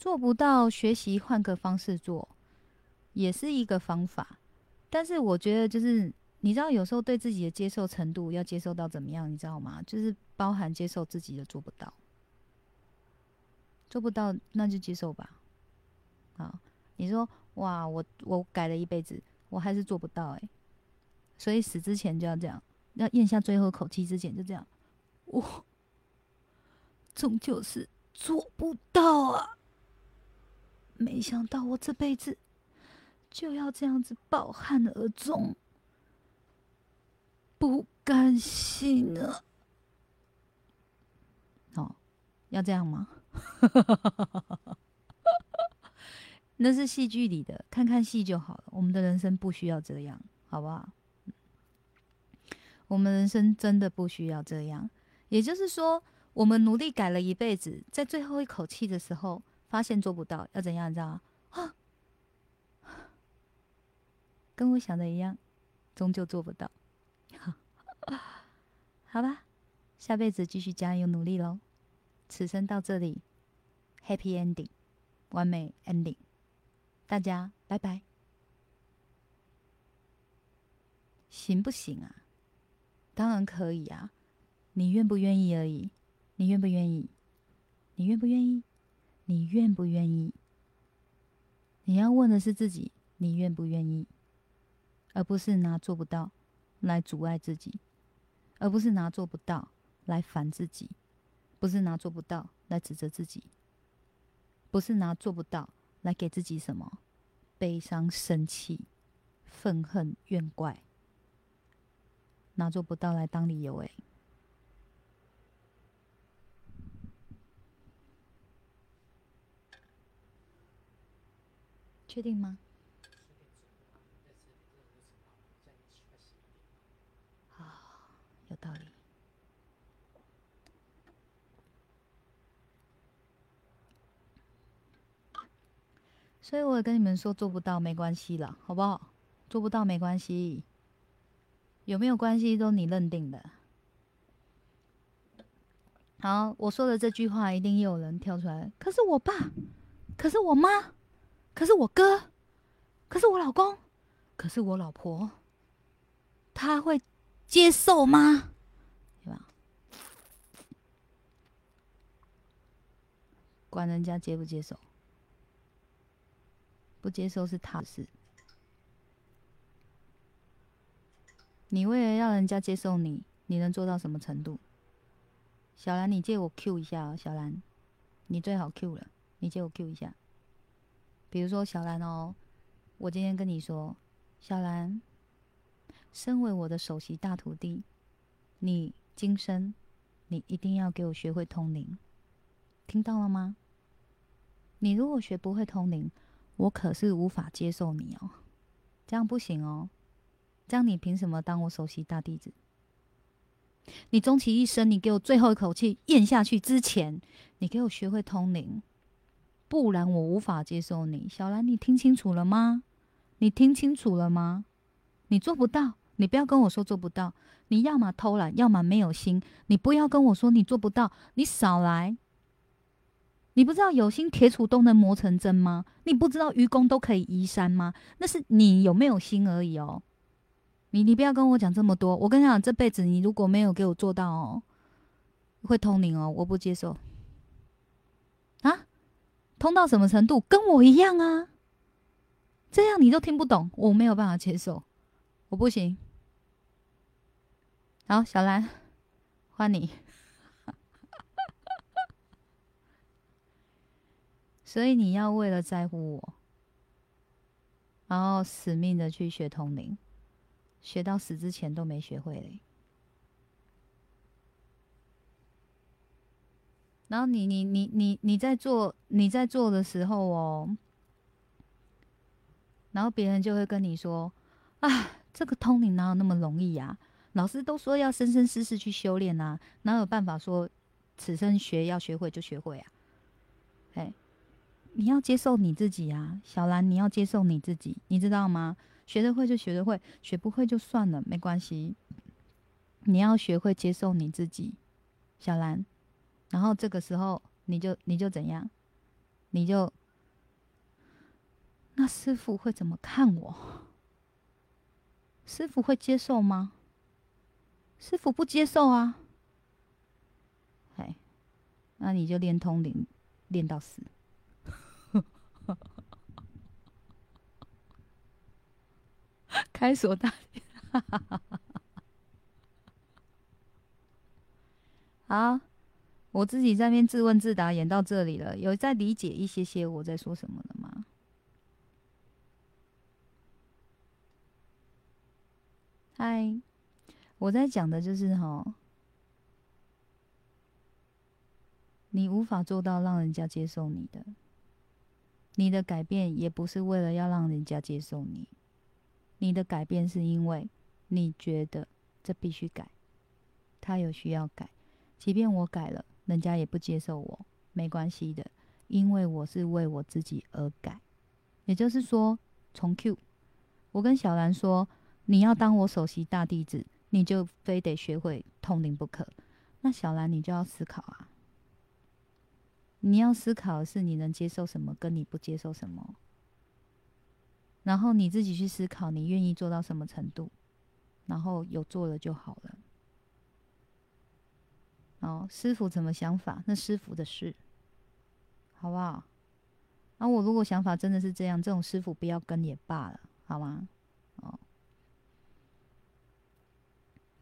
做不到，学习换个方式做，也是一个方法。但是我觉得，就是你知道，有时候对自己的接受程度要接受到怎么样，你知道吗？就是包含接受自己的做不到，做不到那就接受吧。啊，你说哇，我我改了一辈子，我还是做不到哎。所以死之前就要这样，要咽下最后口气之前就这样，我终究是做不到啊。没想到我这辈子就要这样子抱憾而终，不甘心啊！哦，要这样吗？那是戏剧里的，看看戏就好了。我们的人生不需要这样，好不好？我们人生真的不需要这样。也就是说，我们努力改了一辈子，在最后一口气的时候。发现做不到，要怎样？你知道吗？啊，跟我想的一样，终究做不到。好吧，下辈子继续加油努力喽。此生到这里，Happy Ending，完美 Ending。大家拜拜。行不行啊？当然可以啊，你愿不愿意而已。你愿不愿意？你愿不愿意？你愿不愿意？你要问的是自己，你愿不愿意，而不是拿做不到来阻碍自己，而不是拿做不到来烦自己，不是拿做不到来指责自己，不是拿做不到来给自己什么悲伤、生气、愤恨、怨怪，拿做不到来当理由、欸。确定吗？有道理。所以我也跟你们说，做不到没关系了，好不好？做不到没关系，有没有关系都你认定的。好，我说的这句话，一定又有人跳出来。可是我爸，可是我妈，可是我哥，可是我老公，可是我老婆，他会接受吗？对吧？管人家接不接受，不接受是他的事。你为了让人家接受你，你能做到什么程度？小兰，你借我 Q 一下哦，小兰，你最好 Q 了，你借我 Q 一下。比如说小兰哦，我今天跟你说，小兰，身为我的首席大徒弟，你今生你一定要给我学会通灵，听到了吗？你如果学不会通灵，我可是无法接受你哦，这样不行哦，这样你凭什么当我首席大弟子？你终其一生，你给我最后一口气咽下去之前，你给我学会通灵，不然我无法接受你。小兰，你听清楚了吗？你听清楚了吗？你做不到，你不要跟我说做不到。你要么偷懒，要么没有心。你不要跟我说你做不到，你少来。你不知道有心铁杵都能磨成针吗？你不知道愚公都可以移山吗？那是你有没有心而已哦。你你不要跟我讲这么多，我跟你讲，这辈子你如果没有给我做到哦，会通灵哦，我不接受。通到什么程度？跟我一样啊，这样你都听不懂，我没有办法接受，我不行。好，小兰，换你。所以你要为了在乎我，然后死命的去学通灵。学到死之前都没学会嘞，然后你你你你你在做你在做的时候哦，然后别人就会跟你说：“啊，这个通灵哪有那么容易呀？老师都说要生生世世去修炼啊，哪有办法说此生学要学会就学会啊？”哎，你要接受你自己啊，小兰，你要接受你自己，你知道吗？学得会就学得会，学不会就算了，没关系。你要学会接受你自己，小兰。然后这个时候，你就你就怎样？你就那师傅会怎么看我？师傅会接受吗？师傅不接受啊。哎，那你就练通灵，练到死。开锁大典，好，我自己在边自问自答，演到这里了，有在理解一些些我在说什么了吗？嗨，我在讲的就是哈，你无法做到让人家接受你的，你的改变也不是为了要让人家接受你。你的改变是因为你觉得这必须改，他有需要改，即便我改了，人家也不接受我，没关系的，因为我是为我自己而改。也就是说，从 Q，我跟小兰说，你要当我首席大弟子，你就非得学会通灵不可。那小兰，你就要思考啊，你要思考的是你能接受什么，跟你不接受什么。然后你自己去思考，你愿意做到什么程度，然后有做了就好了。哦，师傅怎么想法，那师傅的事，好不好？啊，我如果想法真的是这样，这种师傅不要跟也罢了，好吗？哦，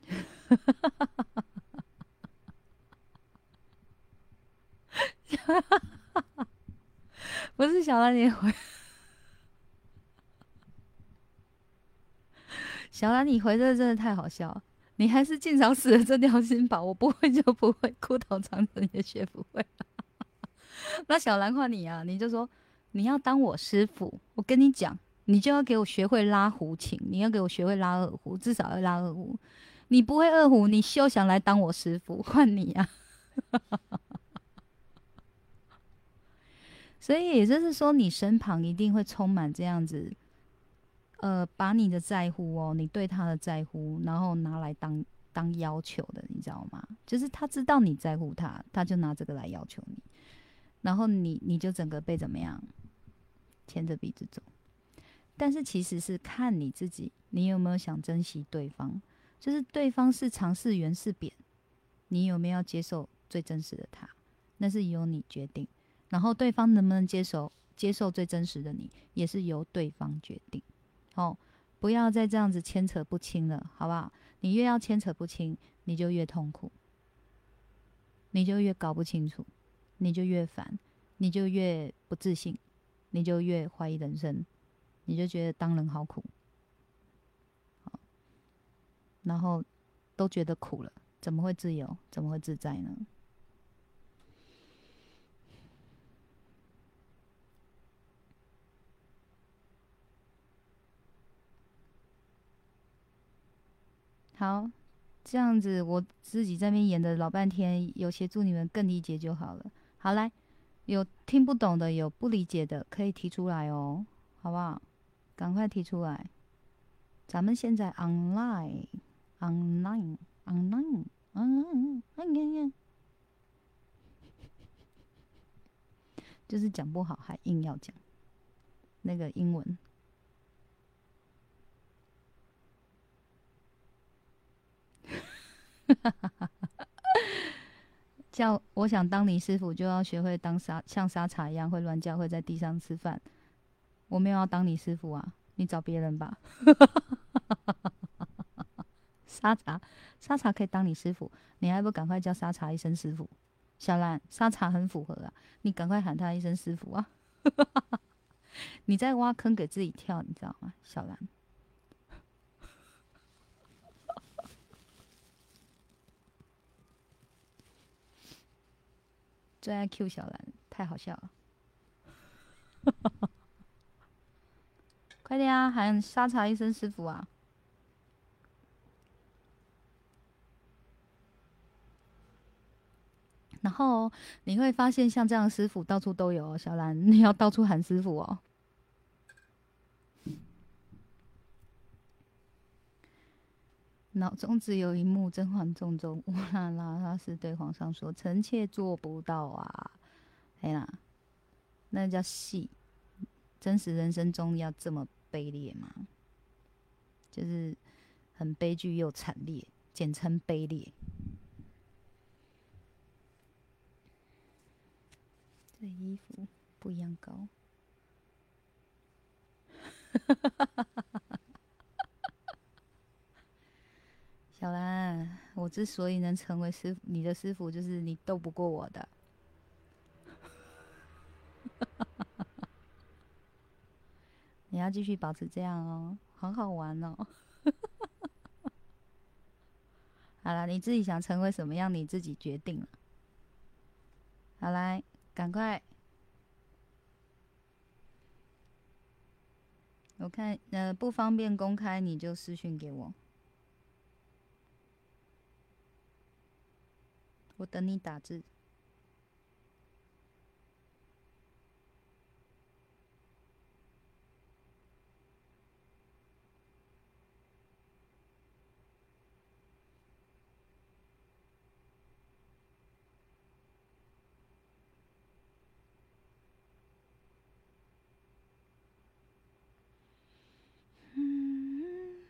不是小兰，你回，小兰，你回这真的太好笑了。你还是尽早死了这条心吧，我不会就不会，枯头长成也学不会。那小兰换你啊，你就说你要当我师傅，我跟你讲，你就要给我学会拉胡琴，你要给我学会拉二胡，至少要拉二胡。你不会二胡，你休想来当我师傅。换你啊！所以也就是说，你身旁一定会充满这样子。呃，把你的在乎哦，你对他的在乎，然后拿来当当要求的，你知道吗？就是他知道你在乎他，他就拿这个来要求你，然后你你就整个被怎么样牵着鼻子走。但是其实是看你自己，你有没有想珍惜对方？就是对方是长是圆是扁，你有没有接受最真实的他？那是由你决定。然后对方能不能接受接受最真实的你，也是由对方决定。哦，不要再这样子牵扯不清了，好不好？你越要牵扯不清，你就越痛苦，你就越搞不清楚，你就越烦，你就越不自信，你就越怀疑人生，你就觉得当人好苦，好，然后都觉得苦了，怎么会自由？怎么会自在呢？好，这样子我自己在那边演的老半天，有协助你们更理解就好了。好来，有听不懂的，有不理解的，可以提出来哦，好不好？赶快提出来。咱们现在 online，online，online，online，就是讲不好还硬要讲那个英文。叫我想当你师傅，就要学会当沙像沙茶一样会乱叫，会在地上吃饭。我没有要当你师傅啊，你找别人吧。沙茶，沙茶可以当你师傅，你还不赶快叫沙茶一声师傅？小兰，沙茶很符合啊，你赶快喊他一声师傅啊！你在挖坑给自己跳，你知道吗，小兰？最爱 Q 小兰，太好笑了！快点啊，喊沙茶一声师傅啊！然后你会发现，像这样师傅到处都有。小兰，你要到处喊师傅哦。脑中只有一幕甄嬛重中，乌拉拉，他是对皇上说：“臣妾做不到啊！”哎呀，那叫戏。真实人生中要这么卑劣吗？就是很悲剧又惨烈，简称卑劣。这衣服不一样高。小兰，我之所以能成为师你的师傅，就是你斗不过我的。你要继续保持这样哦，很好玩哦。好了，你自己想成为什么样，你自己决定了。好来，赶快，我看呃不方便公开，你就私讯给我。我等你打字。嗯，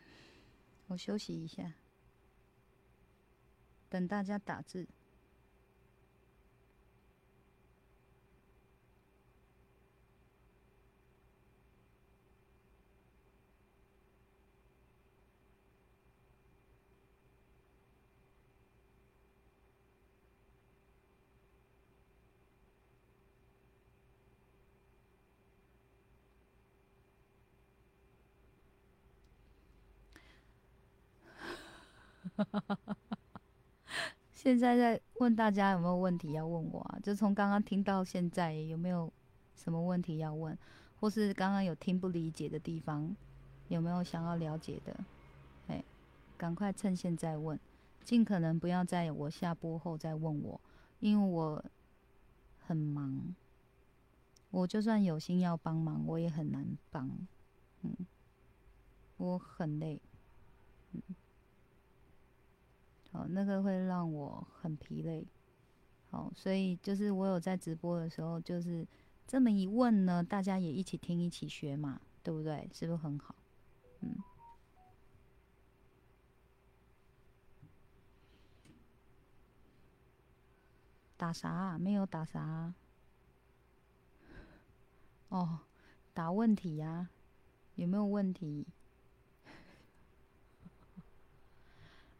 我休息一下，等大家打字。现在在问大家有没有问题要问我啊？就从刚刚听到现在，有没有什么问题要问，或是刚刚有听不理解的地方，有没有想要了解的？哎，赶快趁现在问，尽可能不要在我下播后再问我，因为我很忙，我就算有心要帮忙，我也很难帮，嗯，我很累，嗯。哦，那个会让我很疲累。好，所以就是我有在直播的时候，就是这么一问呢，大家也一起听，一起学嘛，对不对？是不是很好？嗯。打啥？没有打啥。哦，打问题呀？有没有问题？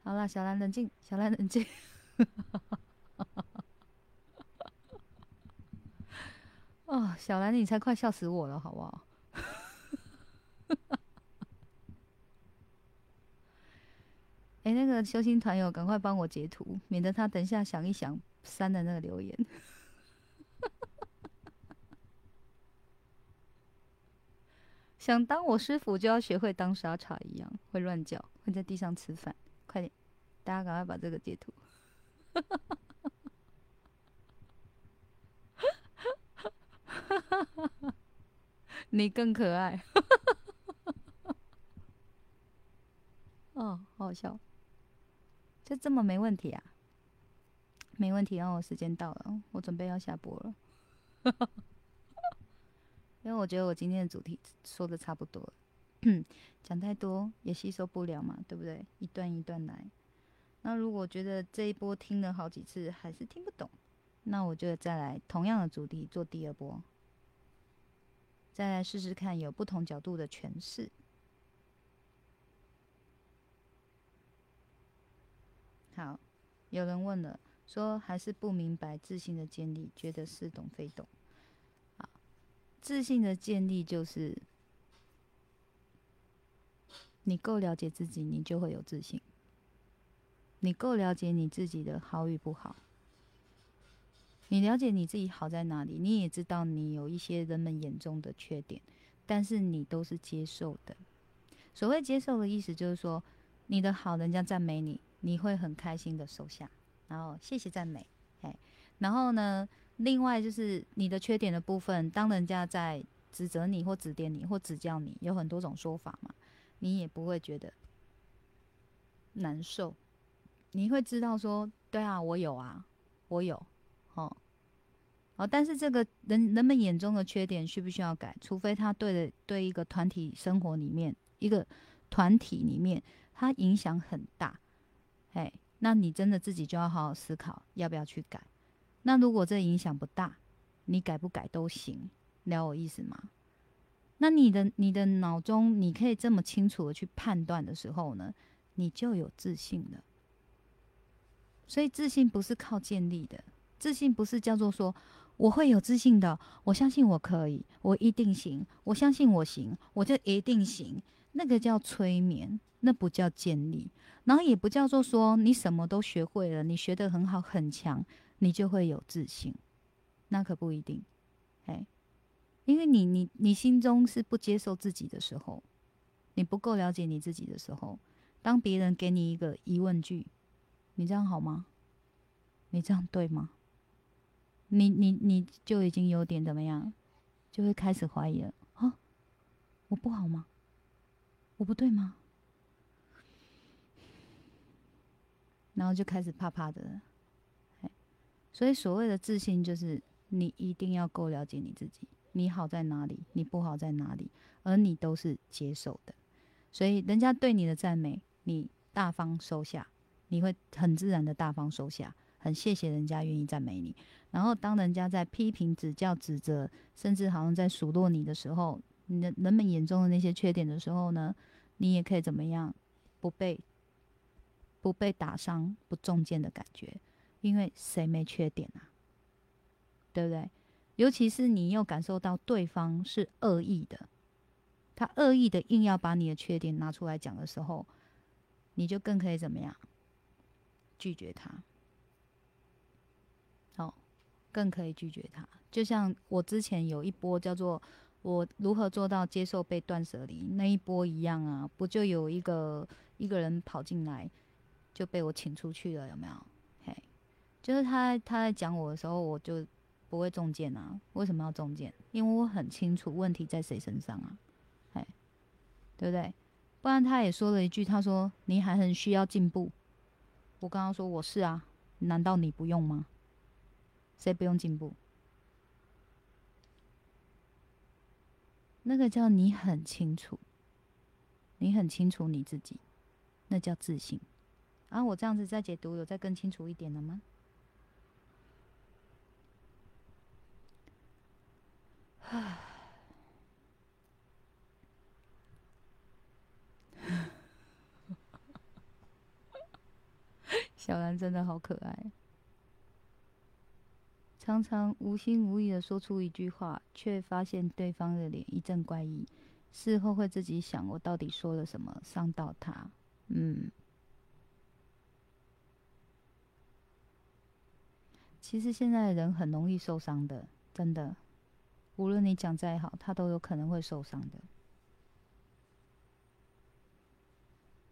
好了，小兰冷静，小兰冷静。哦，小兰，你才快笑死我了，好不好？哎，那个修心团友，赶快帮我截图，免得他等一下想一想删的那个留言。想当我师傅，就要学会当沙茶一样，会乱叫，会在地上吃饭。快点，大家赶快把这个截图。你更可爱。哦，好好笑。就这么没问题啊？没问题，让我时间到了，我准备要下播了。因为我觉得我今天的主题说的差不多了。讲太多也吸收不了嘛，对不对？一段一段来。那如果觉得这一波听了好几次还是听不懂，那我就再来同样的主题做第二波，再来试试看有不同角度的诠释。好，有人问了，说还是不明白自信的建立，觉得似懂非懂。啊，自信的建立就是。你够了解自己，你就会有自信。你够了解你自己的好与不好，你了解你自己好在哪里，你也知道你有一些人们眼中的缺点，但是你都是接受的。所谓接受的意思，就是说你的好，人家赞美你，你会很开心的收下，然后谢谢赞美，哎，然后呢，另外就是你的缺点的部分，当人家在指责你或指点你或指教你，有很多种说法嘛。你也不会觉得难受，你会知道说，对啊，我有啊，我有，哦，哦，但是这个人人们眼中的缺点需不需要改？除非他对的对一个团体生活里面，一个团体里面，他影响很大，哎，那你真的自己就要好好思考要不要去改。那如果这影响不大，你改不改都行，了我意思吗？那你的你的脑中，你可以这么清楚的去判断的时候呢，你就有自信了。所以自信不是靠建立的，自信不是叫做说我会有自信的，我相信我可以，我一定行，我相信我行，我就一定行。那个叫催眠，那不叫建立，然后也不叫做说你什么都学会了，你学得很好很强，你就会有自信，那可不一定，哎。因为你你你心中是不接受自己的时候，你不够了解你自己的时候，当别人给你一个疑问句，你这样好吗？你这样对吗？你你你就已经有点怎么样，就会开始怀疑了啊！我不好吗？我不对吗？然后就开始怕怕的，所以所谓的自信，就是你一定要够了解你自己。你好在哪里？你不好在哪里？而你都是接受的，所以人家对你的赞美，你大方收下，你会很自然的大方收下，很谢谢人家愿意赞美你。然后当人家在批评、指教、指责，甚至好像在数落你的时候，你的人们眼中的那些缺点的时候呢，你也可以怎么样？不被不被打伤、不中箭的感觉，因为谁没缺点啊？对不对？尤其是你又感受到对方是恶意的，他恶意的硬要把你的缺点拿出来讲的时候，你就更可以怎么样？拒绝他。哦，更可以拒绝他。就像我之前有一波叫做“我如何做到接受被断舍离”那一波一样啊，不就有一个一个人跑进来就被我请出去了，有没有？嘿，就是他他在讲我的时候，我就不会中箭啊。为什么要中箭？因为我很清楚问题在谁身上啊，哎，对不对？不然他也说了一句，他说你还很需要进步。我刚刚说我是啊，难道你不用吗？谁不用进步？那个叫你很清楚，你很清楚你自己，那叫自信。啊，我这样子在解读，有再更清楚一点了吗？小兰真的好可爱。常常无心无意的说出一句话，却发现对方的脸一阵怪异。事后会自己想，我到底说了什么伤到他？嗯，其实现在的人很容易受伤的，真的。无论你讲再好，他都有可能会受伤的。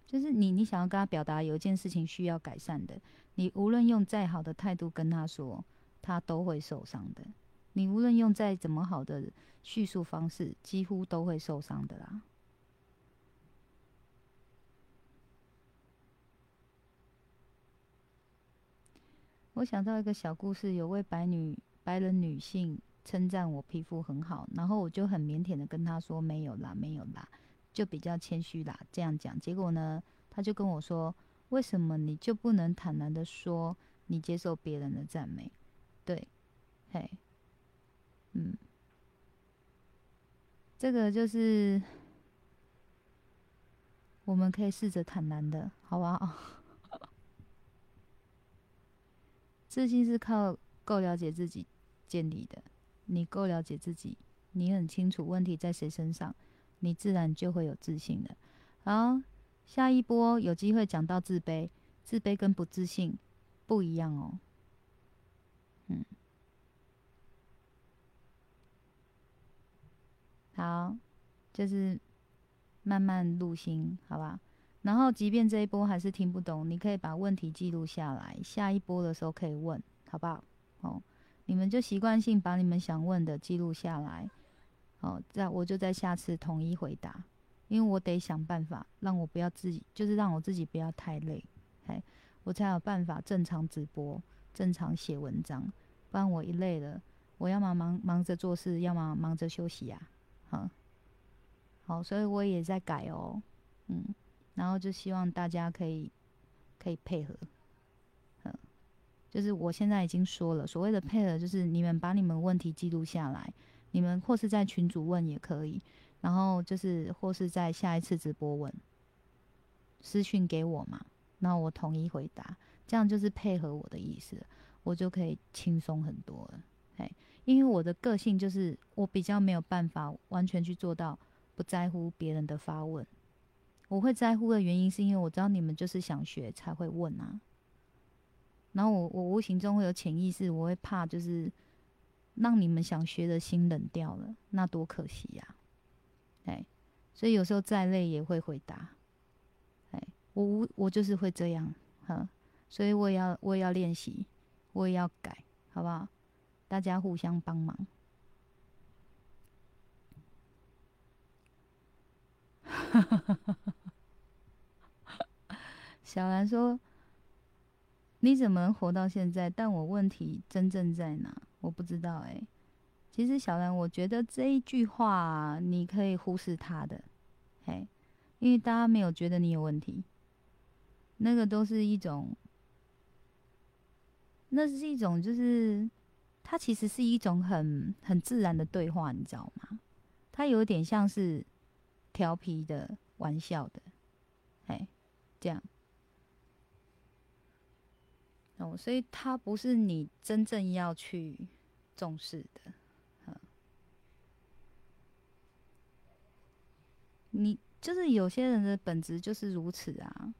就是你，你想要跟他表达有一件事情需要改善的，你无论用再好的态度跟他说。他都会受伤的。你无论用再怎么好的叙述方式，几乎都会受伤的啦。我想到一个小故事，有位白女白人女性称赞我皮肤很好，然后我就很腼腆的跟他说没有啦，没有啦，就比较谦虚啦，这样讲。结果呢，他就跟我说，为什么你就不能坦然的说你接受别人的赞美？对，嘿，嗯，这个就是我们可以试着坦然的，好不好？自信是靠够了解自己建立的。你够了解自己，你很清楚问题在谁身上，你自然就会有自信的。好，下一波有机会讲到自卑，自卑跟不自信不一样哦。嗯，好，就是慢慢入心，好吧？然后，即便这一波还是听不懂，你可以把问题记录下来，下一波的时候可以问，好不好？哦，你们就习惯性把你们想问的记录下来，哦，在我就在下次统一回答，因为我得想办法让我不要自己，就是让我自己不要太累，哎，我才有办法正常直播，正常写文章。不然我一累了，我要么忙忙着做事，要么忙着休息呀，好，好，所以我也在改哦，嗯，然后就希望大家可以可以配合，就是我现在已经说了，所谓的配合就是你们把你们问题记录下来，你们或是在群主问也可以，然后就是或是在下一次直播问，私讯给我嘛，那我统一回答，这样就是配合我的意思。我就可以轻松很多了，因为我的个性就是我比较没有办法完全去做到不在乎别人的发问。我会在乎的原因是因为我知道你们就是想学才会问啊。然后我我无形中会有潜意识，我会怕就是让你们想学的心冷掉了，那多可惜呀，哎，所以有时候再累也会回答，哎，我无我就是会这样，哈，所以我也要我也要练习。我也要改，好不好？大家互相帮忙。小兰说：“你怎么能活到现在？”但我问题真正在哪？我不知道哎。其实小兰，我觉得这一句话你可以忽视他的，嘿，因为大家没有觉得你有问题，那个都是一种。那是一种，就是它其实是一种很很自然的对话，你知道吗？它有点像是调皮的玩笑的，哎，这样哦，所以它不是你真正要去重视的，你就是有些人的本质就是如此啊。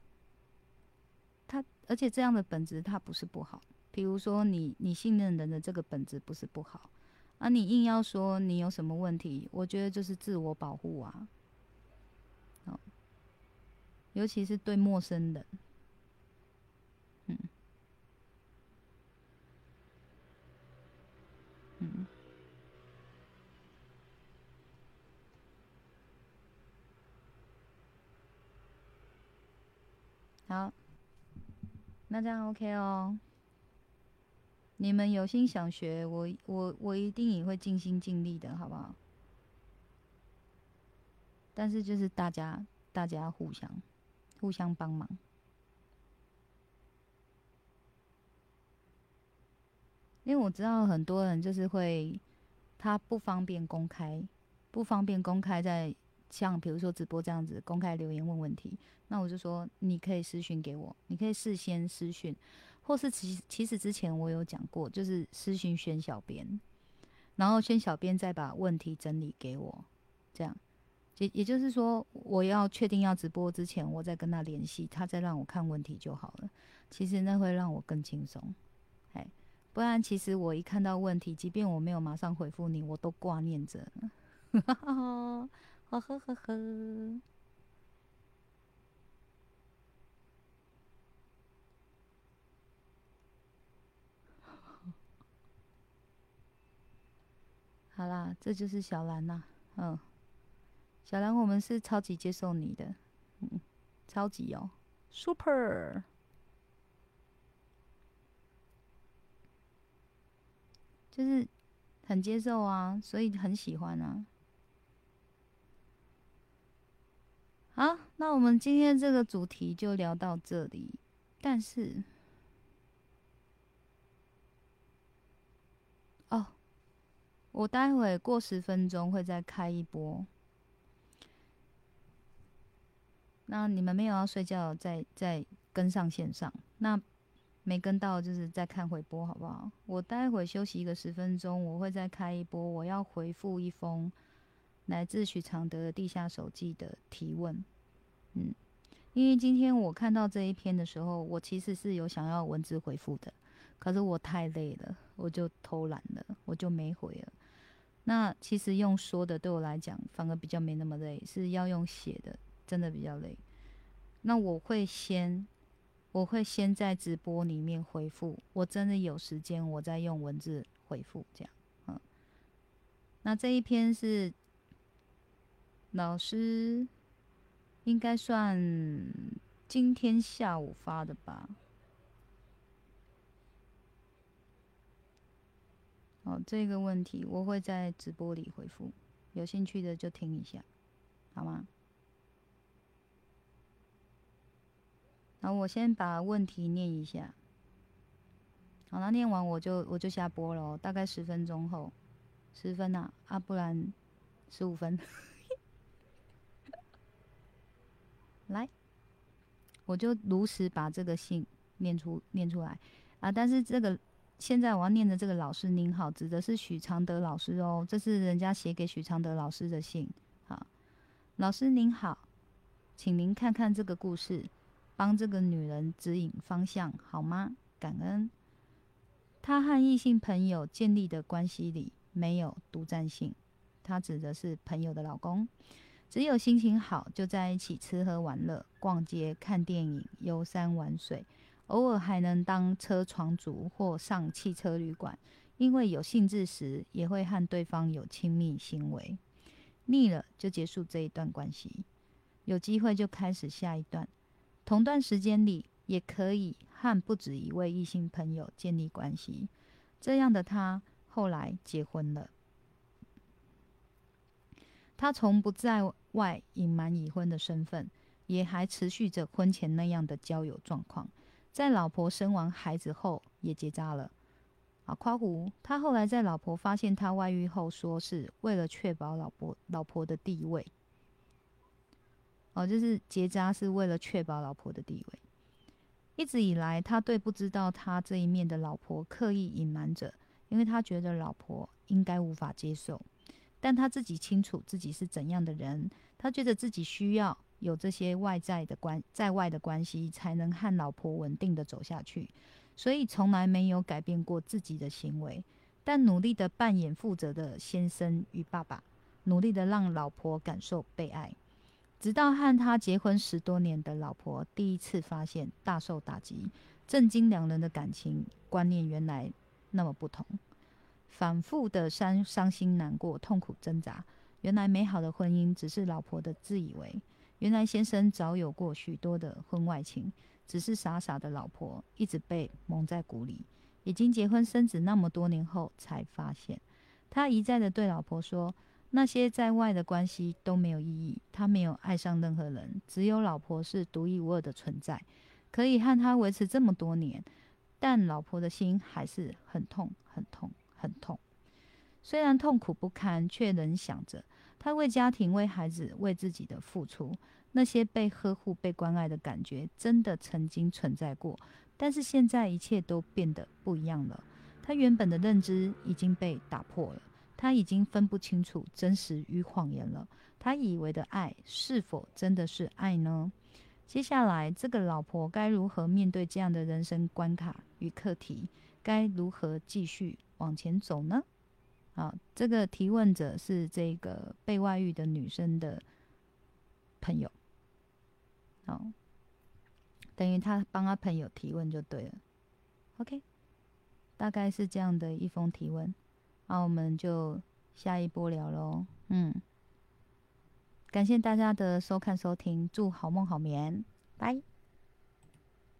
他而且这样的本质它不是不好。比如说你你信任人的这个本质不是不好，啊，你硬要说你有什么问题，我觉得就是自我保护啊。哦，尤其是对陌生人，嗯。好，那这样 OK 哦。你们有心想学，我我我一定也会尽心尽力的，好不好？但是就是大家大家互相互相帮忙，因为我知道很多人就是会他不方便公开，不方便公开在。像比如说直播这样子公开留言问问题，那我就说你可以私讯给我，你可以事先私讯，或是其其实之前我有讲过，就是私讯宣小编，然后宣小编再把问题整理给我，这样也也就是说我要确定要直播之前，我再跟他联系，他再让我看问题就好了。其实那会让我更轻松，不然其实我一看到问题，即便我没有马上回复你，我都挂念着。呵呵呵呵，好啦，这就是小兰呐，嗯，小兰，我们是超级接受你的，嗯，超级哦，super，就是很接受啊，所以很喜欢啊。好，那我们今天这个主题就聊到这里。但是，哦，我待会过十分钟会再开一波。那你们没有要睡觉，再再跟上线上。那没跟到，就是再看回播，好不好？我待会休息一个十分钟，我会再开一波。我要回复一封。来自许常德的地下手记的提问，嗯，因为今天我看到这一篇的时候，我其实是有想要文字回复的，可是我太累了，我就偷懒了，我就没回了。那其实用说的对我来讲反而比较没那么累，是要用写的，真的比较累。那我会先，我会先在直播里面回复，我真的有时间，我再用文字回复这样，嗯。那这一篇是。老师应该算今天下午发的吧？哦，这个问题我会在直播里回复，有兴趣的就听一下，好吗？好，我先把问题念一下。好，那念完我就我就下播了，大概十分钟后，十分呐，啊，不然十五分。来，我就如实把这个信念出念出来啊！但是这个现在我要念的这个老师您好，指的是许常德老师哦，这是人家写给许常德老师的信。好，老师您好，请您看看这个故事，帮这个女人指引方向好吗？感恩。她和异性朋友建立的关系里没有独占性，她指的是朋友的老公。只有心情好，就在一起吃喝玩乐、逛街、看电影、游山玩水，偶尔还能当车床族或上汽车旅馆。因为有兴致时，也会和对方有亲密行为。腻了就结束这一段关系，有机会就开始下一段。同段时间里，也可以和不止一位异性朋友建立关系。这样的他后来结婚了。他从不在外隐瞒已婚的身份，也还持续着婚前那样的交友状况。在老婆生完孩子后，也结扎了。啊，夸胡！他后来在老婆发现他外遇后，说是为了确保老婆老婆的地位。哦，就是结扎是为了确保老婆的地位。一直以来，他对不知道他这一面的老婆刻意隐瞒着，因为他觉得老婆应该无法接受。但他自己清楚自己是怎样的人，他觉得自己需要有这些外在的关在外的关系，才能和老婆稳定的走下去，所以从来没有改变过自己的行为，但努力的扮演负责的先生与爸爸，努力的让老婆感受被爱，直到和他结婚十多年的老婆第一次发现大受打击，震惊两人的感情观念原来那么不同，反复的伤伤心难过痛苦挣扎，原来美好的婚姻只是老婆的自以为。原来先生早有过许多的婚外情，只是傻傻的老婆一直被蒙在鼓里。已经结婚生子那么多年后，才发现，他一再的对老婆说，那些在外的关系都没有意义，他没有爱上任何人，只有老婆是独一无二的存在，可以和他维持这么多年。但老婆的心还是很痛，很痛，很痛。虽然痛苦不堪，却仍想着。他为家庭、为孩子、为自己的付出，那些被呵护、被关爱的感觉，真的曾经存在过。但是现在一切都变得不一样了。他原本的认知已经被打破了，他已经分不清楚真实与谎言了。他以为的爱，是否真的是爱呢？接下来，这个老婆该如何面对这样的人生关卡与课题？该如何继续往前走呢？好，这个提问者是这个被外遇的女生的朋友。好，等于他帮他朋友提问就对了。OK，大概是这样的一封提问。那我们就下一波聊喽。嗯，感谢大家的收看收听，祝好梦好眠，拜。